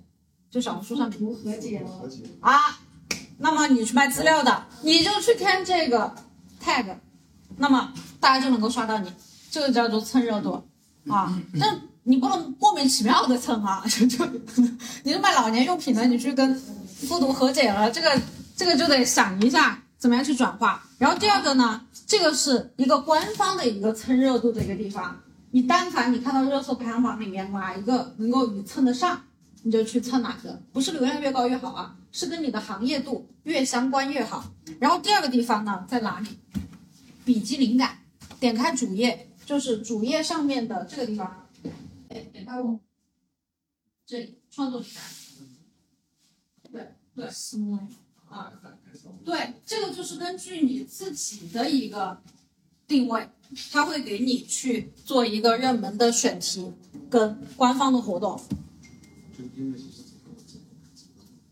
就小红书上面和解啊。那么你去卖资料的，你就去看这个 tag，那么大家就能够刷到你，这个叫做蹭热度啊。但你不能莫名其妙的蹭啊，[laughs] 就就 [laughs] 你是卖老年用品的，你去跟复读和解了，这个这个就得想一下怎么样去转化。然后第二个呢，这个是一个官方的一个蹭热度的一个地方，你但凡你看到热搜排行榜里面哪一个能够你蹭得上，你就去蹭哪个，不是流量越高越好啊，是跟你的行业度越相关越好。然后第二个地方呢，在哪里？笔记灵感，点开主页，就是主页上面的这个地方，点开我这里创作灵感。对对，啊，对，这个就是根据你自己的一个定位，它会给你去做一个热门的选题跟官方的活动。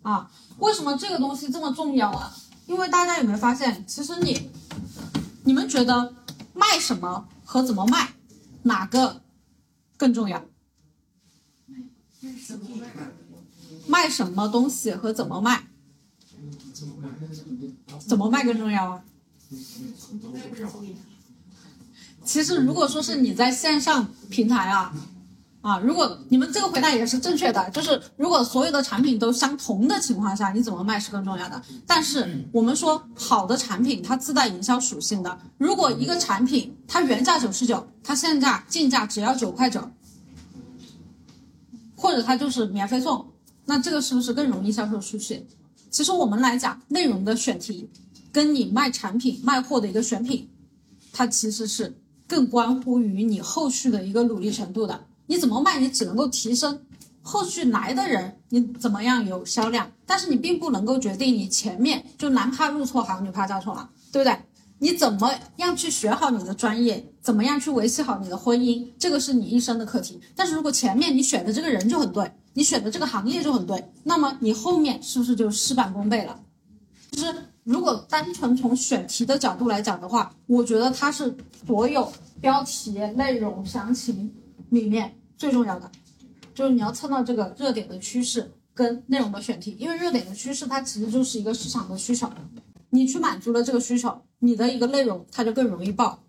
啊，为什么这个东西这么重要啊？因为大家有没有发现，其实你，你们觉得卖什么和怎么卖，哪个更重要？卖什么东西和怎么卖？怎么卖更重要啊？其实如果说是你在线上平台啊，啊，如果你们这个回答也是正确的，就是如果所有的产品都相同的情况下，你怎么卖是更重要的。但是我们说好的产品它自带营销属性的，如果一个产品它原价九十九，它现价进价只要九块九，或者它就是免费送，那这个是不是更容易销售出去？其实我们来讲内容的选题，跟你卖产品卖货的一个选品，它其实是更关乎于你后续的一个努力程度的。你怎么卖，你只能够提升后续来的人，你怎么样有销量，但是你并不能够决定你前面就男怕入错行，女怕嫁错郎，对不对？你怎么样去学好你的专业，怎么样去维系好你的婚姻，这个是你一生的课题。但是如果前面你选的这个人就很对，你选的这个行业就很对，那么你后面是不是就事半功倍了？就是如果单纯从选题的角度来讲的话，我觉得它是所有标题、内容、详情里面最重要的，就是你要蹭到这个热点的趋势跟内容的选题，因为热点的趋势它其实就是一个市场的需求，你去满足了这个需求，你的一个内容它就更容易爆。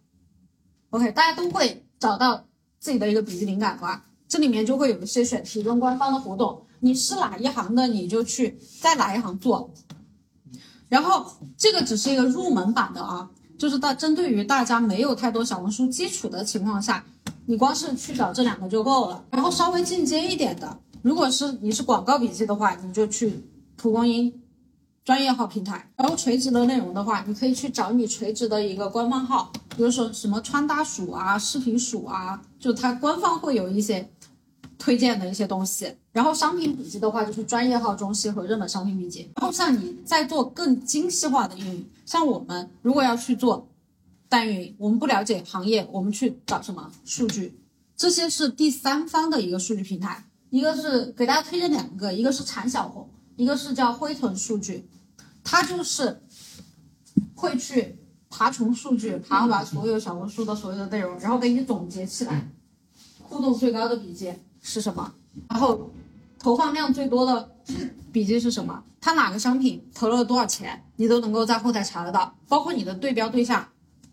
OK，大家都会找到自己的一个笔记灵感吧？这里面就会有一些选题跟官方的活动，你是哪一行的，你就去在哪一行做。然后这个只是一个入门版的啊，就是大针对于大家没有太多小红书基础的情况下，你光是去找这两个就够了。然后稍微进阶一点的，如果是你是广告笔记的话，你就去蒲公英专业号平台。然后垂直的内容的话，你可以去找你垂直的一个官方号，比如说什么穿搭鼠啊、视频鼠啊，就它官方会有一些推荐的一些东西。然后商品笔记的话，就是专业号中心和热门商品笔记。然后像你在做更精细化的运营，像我们如果要去做代运营，我们不了解行业，我们去找什么数据？这些是第三方的一个数据平台，一个是给大家推荐两个，一个是产小红，一个是叫灰豚数据，它就是会去爬虫数据，爬完所有小红书的所有的内容，然后给你总结起来，互动最高的笔记是什么？然后投放量最多的笔记是什么？它哪个商品投了多少钱，你都能够在后台查得到，包括你的对标对象，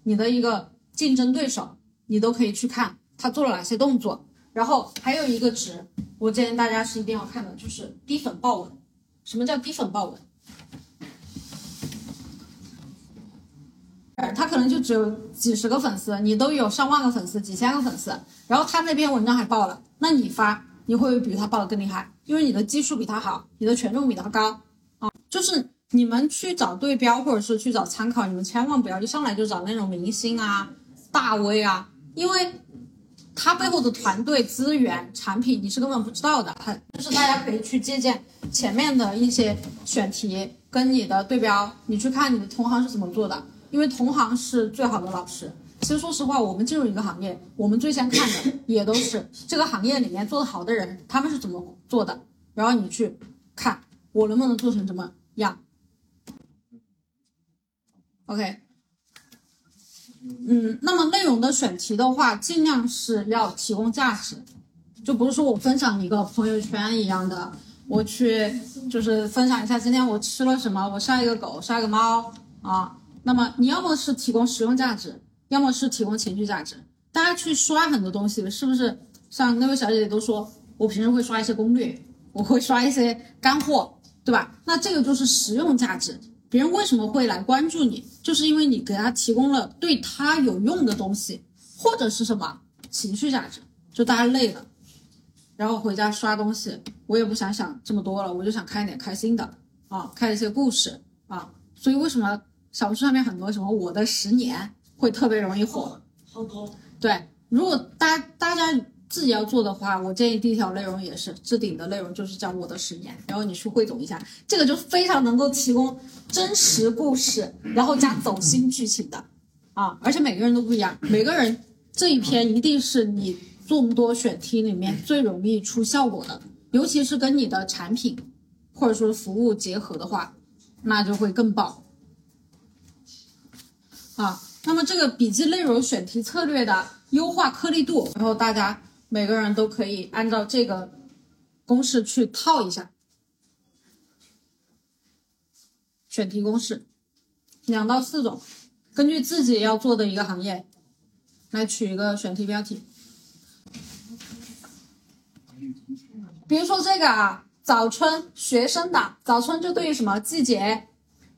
你的一个竞争对手，你都可以去看他做了哪些动作。然后还有一个值，我建议大家是一定要看的，就是低粉爆文。什么叫低粉爆文？他可能就只有几十个粉丝，你都有上万个粉丝、几千个粉丝，然后他那篇文章还爆了，那你发，你会不会比他爆的更厉害？因为你的基数比他好，你的权重比他高啊。就是你们去找对标或者是去找参考，你们千万不要一上来就找那种明星啊、大 V 啊，因为他背后的团队、资源、产品你是根本不知道的。他就是大家可以去借鉴前面的一些选题，跟你的对标，你去看你的同行是怎么做的。因为同行是最好的老师。其实说实话，我们进入一个行业，我们最先看的也都是这个行业里面做得好的人，他们是怎么做的。然后你去看我能不能做成怎么样。OK，嗯，那么内容的选题的话，尽量是要提供价值，就不是说我分享一个朋友圈一样的，我去就是分享一下今天我吃了什么，我杀一个狗，杀个猫啊。那么你要么是提供实用价值，要么是提供情绪价值。大家去刷很多东西，是不是？像那位小姐姐都说，我平时会刷一些攻略，我会刷一些干货，对吧？那这个就是实用价值。别人为什么会来关注你？就是因为你给他提供了对他有用的东西，或者是什么情绪价值。就大家累了，然后回家刷东西，我也不想想这么多了，我就想看一点开心的啊，看一些故事啊。所以为什么？小红书上面很多什么我的十年会特别容易火，好多。对，如果大大家自己要做的话，我建议第一条内容也是置顶的内容，就是叫我的十年，然后你去汇总一下，这个就非常能够提供真实故事，然后加走心剧情的啊，而且每个人都不一样，每个人这一篇一定是你众多选题里面最容易出效果的，尤其是跟你的产品或者说服务结合的话，那就会更爆啊。那么这个笔记内容选题策略的优化颗粒度，然后大家。每个人都可以按照这个公式去套一下选题公式，两到四种，根据自己要做的一个行业来取一个选题标题。比如说这个啊，早春学生党，早春就对于什么季节？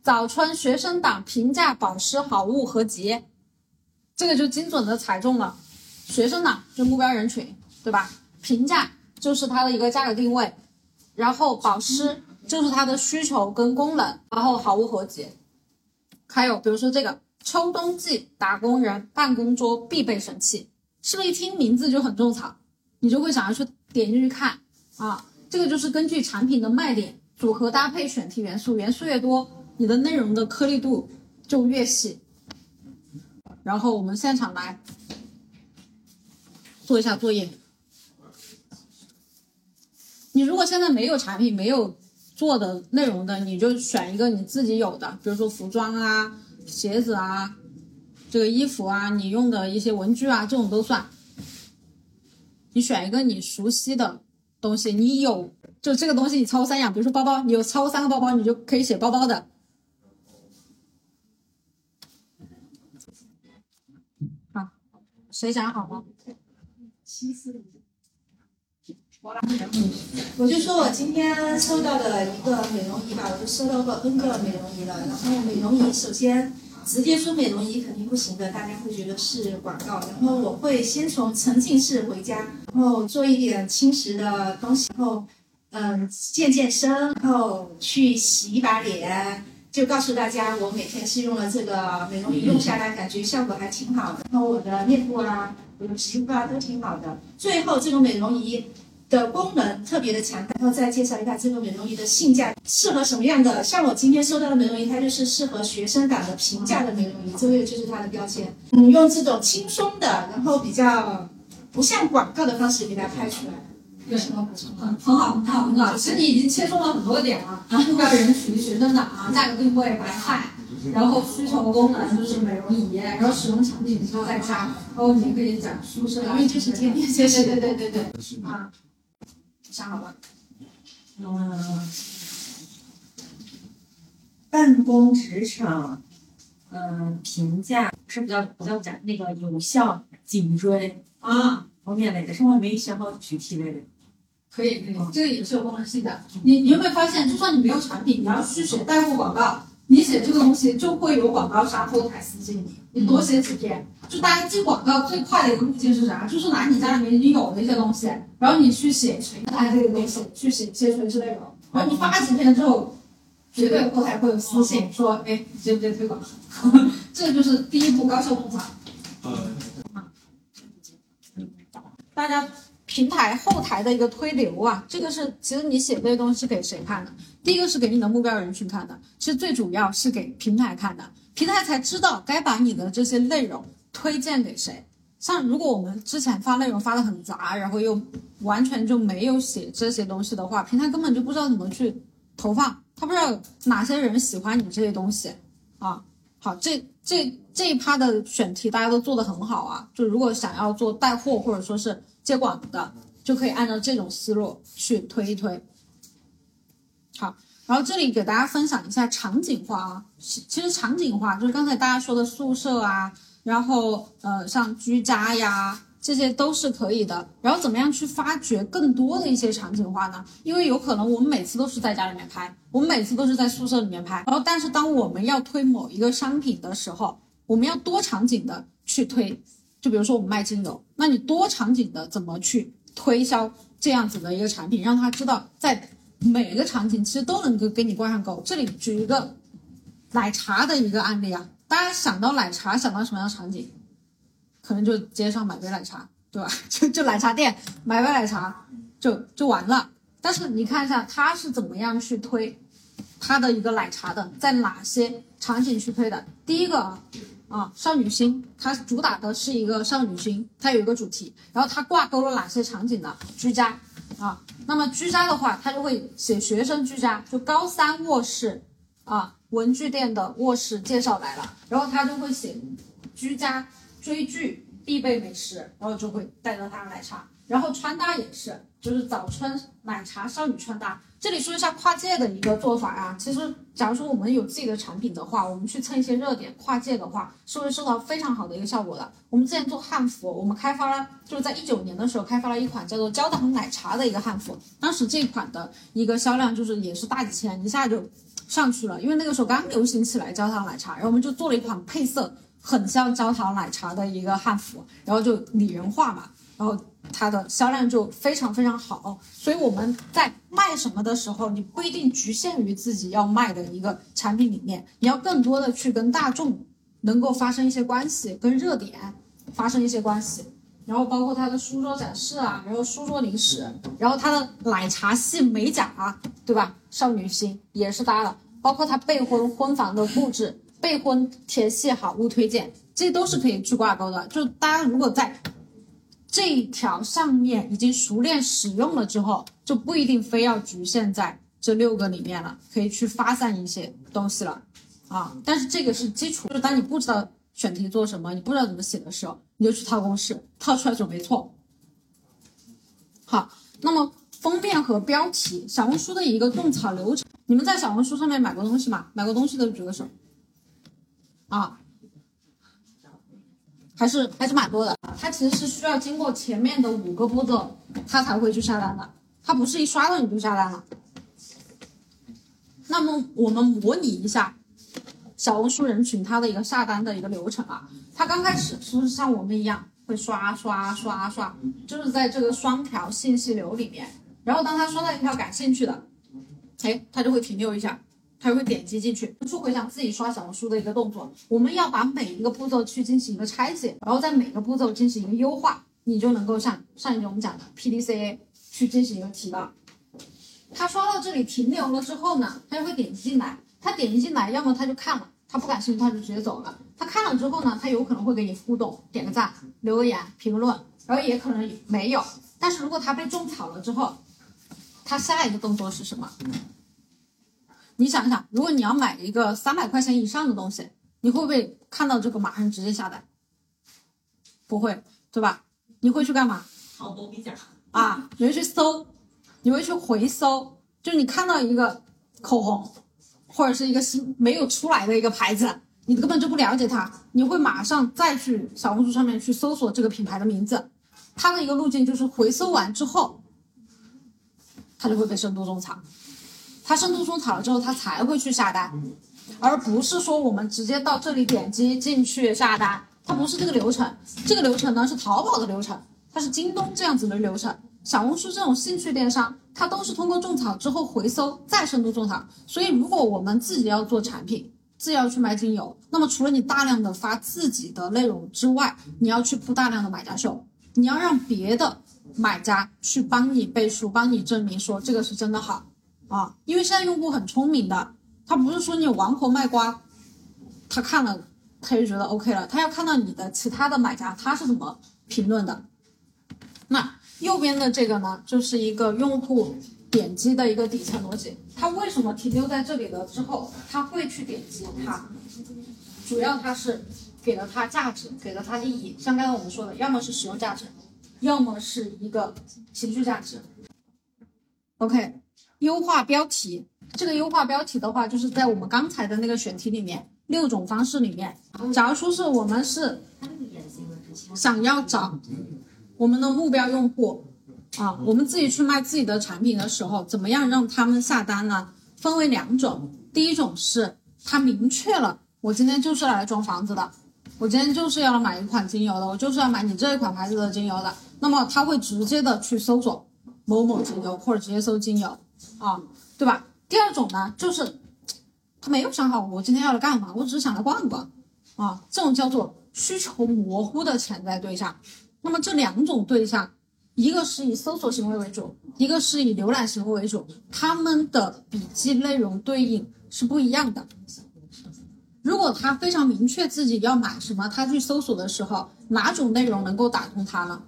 早春学生党平价保湿好物合集，这个就精准的踩中了学生党就目标人群。对吧？平价就是它的一个价格定位，然后保湿就是它的需求跟功能，然后好物合集。还有比如说这个秋冬季打工人办公桌必备神器，是不是一听名字就很种草，你就会想要去点进去看啊？这个就是根据产品的卖点组合搭配选题元素，元素越多，你的内容的颗粒度就越细。然后我们现场来做一下作业。你如果现在没有产品、没有做的内容的，你就选一个你自己有的，比如说服装啊、鞋子啊、这个衣服啊，你用的一些文具啊，这种都算。你选一个你熟悉的东西，你有就这个东西你超三样，比如说包包，你有超过三个包包，你就可以写包包的。好，谁想好吗？七四。我就说我今天收到的一个美容仪吧，我就收到过 N 个美容仪了。然后美容仪首先直接说美容仪肯定不行的，大家会觉得是广告。然后我会先从沉浸式回家，然后做一点轻食的东西，然后嗯健健身，然后去洗一把脸，就告诉大家我每天是用了这个美容仪，用下来感觉效果还挺好的。然后我的面部啊，我的皮肤啊都挺好的。最后这个美容仪。的功能特别的强大，然后再介绍一下这个美容仪的性价，适合什么样的？像我今天收到的美容仪，它就是适合学生党的平价的美容仪，这个就是它的标签。嗯，用这种轻松的，然后比较不像广告的方式给它拍出来。有什么补充？很很好，很好，很好。其实你已经切中了很多点了。目标人群学生党啊，价格定位白菜，然后需求功能就是美容仪，然后使用场景都在家，然后你可以讲舒适，因为就是天天谢谢，对对对对啊。想好了，嗯，办公职场，嗯，评价是比较比较讲那个有效、颈椎啊方面类的，生活没想好具体类的。可以可以，这个也是有功能性的。你你有没有发现，就算你没有产品，你要去写带货广告，你写这个东西就会有广告商后台私信你。你多写几篇，就大家进广告最快的一个路径是啥？就是拿你家里面已经有的一些东西，然后你去写垂他这个东西，去写些垂直内容，然后你发几篇之后，绝对后台会有私信说，哎，接不接推广？[laughs] 这就是第一步高效种草。[laughs] 大家平台后台的一个推流啊，这个是其实你写这些东西是给谁看的？第一个是给你的目标人群看的，其实最主要是给平台看的。平台才知道该把你的这些内容推荐给谁。像如果我们之前发内容发的很杂，然后又完全就没有写这些东西的话，平台根本就不知道怎么去投放，他不知道哪些人喜欢你这些东西啊。好，这这这一趴的选题大家都做的很好啊。就如果想要做带货或者说是接广的，就可以按照这种思路去推一推。好。然后这里给大家分享一下场景化啊，其实场景化就是刚才大家说的宿舍啊，然后呃像居家呀，这些都是可以的。然后怎么样去发掘更多的一些场景化呢？因为有可能我们每次都是在家里面拍，我们每次都是在宿舍里面拍。然后但是当我们要推某一个商品的时候，我们要多场景的去推。就比如说我们卖精油，那你多场景的怎么去推销这样子的一个产品，让他知道在。每一个场景其实都能够给你挂上钩。这里举一个奶茶的一个案例啊，大家想到奶茶想到什么样的场景？可能就街上买杯奶茶，对吧？[laughs] 就就奶茶店买杯奶茶就就完了。但是你看一下他是怎么样去推他的一个奶茶的，在哪些场景去推的？第一个啊啊，少女心，它主打的是一个少女心，它有一个主题，然后它挂钩了哪些场景呢？居家啊，那么居家的话，它就会写学生居家，就高三卧室啊，文具店的卧室介绍来了，然后他就会写居家追剧必备美食，然后就会带着他的奶茶，然后穿搭也是，就是早春奶茶少女穿搭。这里说一下跨界的一个做法啊，其实假如说我们有自己的产品的话，我们去蹭一些热点，跨界的话是会收到非常好的一个效果的。我们之前做汉服，我们开发了，就是在一九年的时候开发了一款叫做焦糖奶茶的一个汉服，当时这款的一个销量就是也是大几千，一下就上去了，因为那个时候刚流行起来焦糖奶茶，然后我们就做了一款配色很像焦糖奶茶的一个汉服，然后就拟人化嘛，然后它的销量就非常非常好。所以我们在卖什么的时候，你不一定局限于自己要卖的一个产品里面，你要更多的去跟大众能够发生一些关系，跟热点发生一些关系。然后包括它的书桌展示啊，然后书桌零食，然后它的奶茶系美甲啊，对吧？少女心也是搭的，包括它备婚婚房的布置，备婚甜系好物推荐，这都是可以去挂钩的。就大家如果在这一条上面已经熟练使用了之后，就不一定非要局限在这六个里面了，可以去发散一些东西了啊。但是这个是基础，就是当你不知道选题做什么，你不知道怎么写的时候，你就去套公式，套出来准没错。好，那么封面和标题，小红书的一个种草流程，你们在小红书上面买过东西吗？买过东西的举个手。啊，还是还是蛮多的。它其实是需要经过前面的五个步骤，它才会去下单的。它不是一刷到你就下单了。那么我们模拟一下小红书人群它的一个下单的一个流程啊。它刚开始是不是像我们一样会刷刷刷刷，就是在这个双条信息流里面，然后当他刷到一条感兴趣的，哎，他就会停留一下。他就会点击进去，就回想自己刷小红书的一个动作。我们要把每一个步骤去进行一个拆解，然后在每个步骤进行一个优化，你就能够像上一节我们讲的 PDCA 去进行一个提高。他刷到这里停留了之后呢，他就会点击进来。他点击进来，要么他就看了，他不感兴趣他就直接走了。他看了之后呢，他有可能会给你互动，点个赞，留个言，评论，然后也可能没有。但是如果他被种草了之后，他下一个动作是什么？你想一想，如果你要买一个三百块钱以上的东西，你会不会看到这个马上直接下单？不会，对吧？你会去干嘛？好多比较啊，你会去搜，你会去回搜，就是你看到一个口红，或者是一个新没有出来的一个牌子，你根本就不了解它，你会马上再去小红书上面去搜索这个品牌的名字，它的一个路径就是回搜完之后，它就会被深度种草。他深度种草了之后，他才会去下单，而不是说我们直接到这里点击进去下单，它不是这个流程。这个流程呢是淘宝的流程，它是京东这样子的流程。小红书这种兴趣电商，它都是通过种草之后回收再深度种草。所以，如果我们自己要做产品，自己要去卖精油，那么除了你大量的发自己的内容之外，你要去铺大量的买家秀，你要让别的买家去帮你背书，帮你证明说这个是真的好。啊，因为现在用户很聪明的，他不是说你王婆卖瓜，他看了他就觉得 OK 了，他要看到你的其他的买家他是怎么评论的。那右边的这个呢，就是一个用户点击的一个底层逻辑，他为什么停留在这里了之后，他会去点击它？主要他是给了他价值，给了他利益，像刚才我们说的，要么是使用价值，要么是一个情绪价值。OK。优化标题，这个优化标题的话，就是在我们刚才的那个选题里面六种方式里面，假如说是我们是想要找我们的目标用户啊，我们自己去卖自己的产品的时候，怎么样让他们下单呢？分为两种，第一种是他明确了，我今天就是来装房子的，我今天就是要买一款精油的，我就是要买你这一款牌子的精油的，那么他会直接的去搜索某某精油，或者直接搜精油。啊，对吧？第二种呢，就是他没有想好我今天要来干嘛，我只是想来逛逛，啊，这种叫做需求模糊的潜在对象，那么这两种对象，一个是以搜索行为为主，一个是以浏览行为为主，他们的笔记内容对应是不一样的。如果他非常明确自己要买什么，他去搜索的时候，哪种内容能够打动他呢？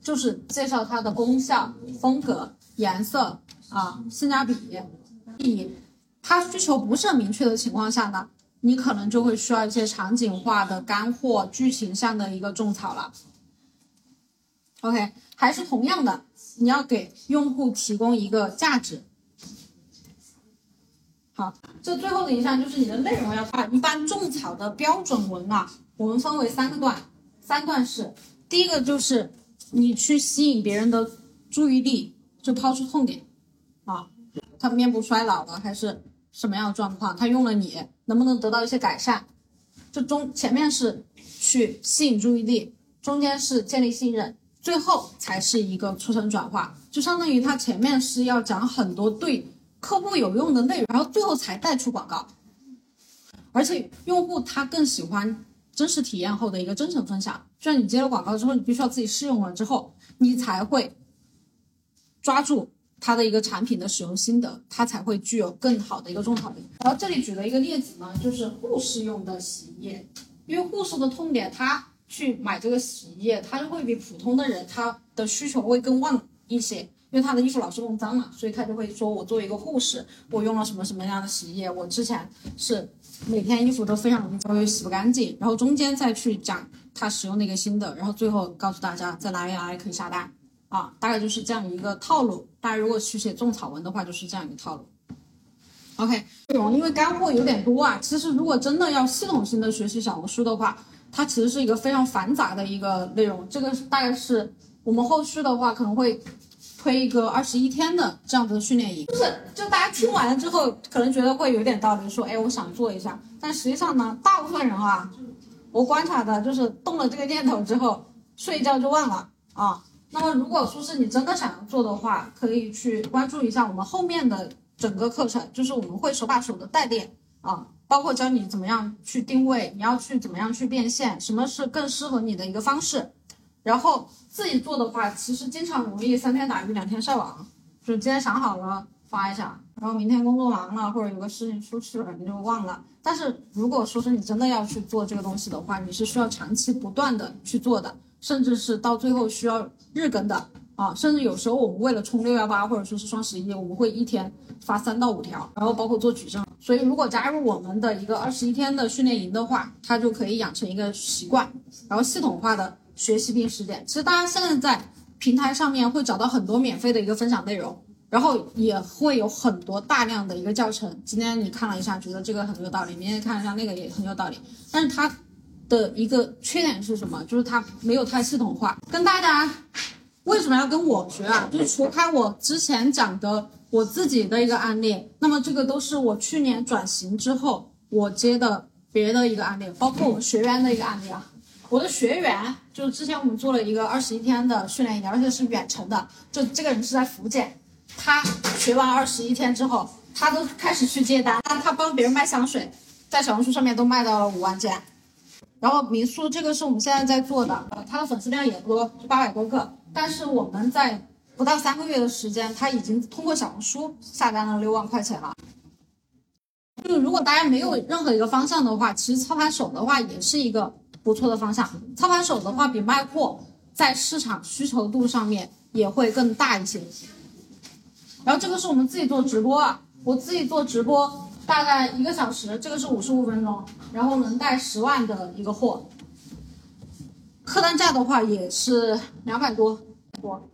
就是介绍它的功效、风格、颜色啊、性价比。以他需求不是很明确的情况下呢，你可能就会需要一些场景化的干货、剧情上的一个种草了。OK，还是同样的，你要给用户提供一个价值。好，这最后的一项就是你的内容要快。一般种草的标准文啊，我们分为三个段，三段式。第一个就是你去吸引别人的注意力，就抛出痛点啊，他面部衰老了还是什么样的状况？他用了你能不能得到一些改善？这中前面是去吸引注意力，中间是建立信任，最后才是一个促成转化。就相当于他前面是要讲很多对客户有用的内容，然后最后才带出广告。而且用户他更喜欢真实体验后的一个真诚分享。就像你接了广告之后，你必须要自己试用了之后，你才会抓住它的一个产品的使用心得，它才会具有更好的一个种草力。然后这里举了一个例子呢，就是护士用的洗衣液，因为护士的痛点，他去买这个洗衣液，他就会比普通的人他的需求会更旺一些。因为他的衣服老是弄脏了，所以他就会说：“我作为一个护士，我用了什么什么样的洗衣液？我之前是每天衣服都非常容易脏，又洗不干净。”然后中间再去讲他使用那个新的，然后最后告诉大家在哪里哪里可以下单啊，大概就是这样一个套路。大家如果去写种草文的话，就是这样一个套路。OK，内容因为干货有点多啊，其实如果真的要系统性的学习小红书的话，它其实是一个非常繁杂的一个内容。这个大概是我们后续的话可能会。推一个二十一天的这样子的训练营，就是就大家听完了之后，可能觉得会有点道理，说哎，我想做一下。但实际上呢，大部分人啊，我观察的就是动了这个念头之后，睡一觉就忘了啊。那么如果说是你真的想要做的话，可以去关注一下我们后面的整个课程，就是我们会手把手的带练啊，包括教你怎么样去定位，你要去怎么样去变现，什么是更适合你的一个方式。然后自己做的话，其实经常容易三天打鱼两天晒网，就是今天想好了发一下，然后明天工作忙了或者有个事情出去了你就忘了。但是如果说是你真的要去做这个东西的话，你是需要长期不断的去做的，甚至是到最后需要日更的啊，甚至有时候我们为了冲六幺八或者说是双十一，我们会一天发三到五条，然后包括做矩阵。所以如果加入我们的一个二十一天的训练营的话，它就可以养成一个习惯，然后系统化的。学习并实践，其实大家现在在平台上面会找到很多免费的一个分享内容，然后也会有很多大量的一个教程。今天你看了一下，觉得这个很有道理，明天看了一下那个也很有道理。但是它的一个缺点是什么？就是它没有太系统化。跟大家为什么要跟我学啊？就是除开我之前讲的我自己的一个案例，那么这个都是我去年转型之后我接的别的一个案例，包括我们学员的一个案例啊。我的学员就是之前我们做了一个二十一天的训练营，而且是远程的。就这个人是在福建，他学完二十一天之后，他都开始去接单。他他帮别人卖香水，在小红书上面都卖到了五万件。然后民宿这个是我们现在在做的，他的粉丝量也不多，就八百多个。但是我们在不到三个月的时间，他已经通过小红书下单了六万块钱了。就如果大家没有任何一个方向的话，其实操盘手的话也是一个。不错的方向，操盘手的话比卖货在市场需求度上面也会更大一些。然后这个是我们自己做直播啊，我自己做直播大概一个小时，这个是五十五分钟，然后能带十万的一个货，客单价的话也是两百多多。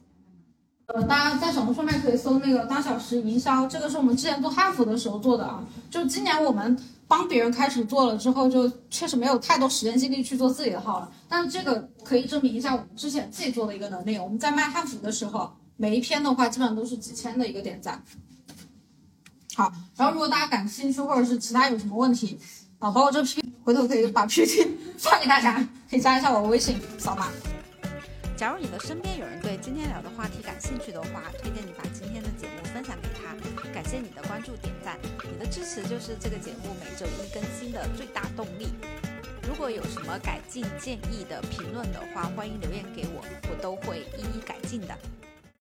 呃，大家在小红书上面可以搜那个当小时营销，这个是我们之前做汉服的时候做的啊，就今年我们。帮别人开始做了之后，就确实没有太多时间精力去做自己的号了。但是这个可以证明一下我们之前自己做的一个能力。我们在卖汉服的时候，每一篇的话基本上都是几千的一个点赞。好，然后如果大家感兴趣或者是其他有什么问题啊，包括这 P，回头可以把 PPT 发给大家，可以加一下我微信，扫码。假如你的身边有人对今天聊的话题感兴趣的话，推荐你把今天的节目分享给他。感谢你的关注点赞，你的支持就是这个节目每周一更新的最大动力。如果有什么改进建议的评论的话，欢迎留言给我，我都会一一改进的。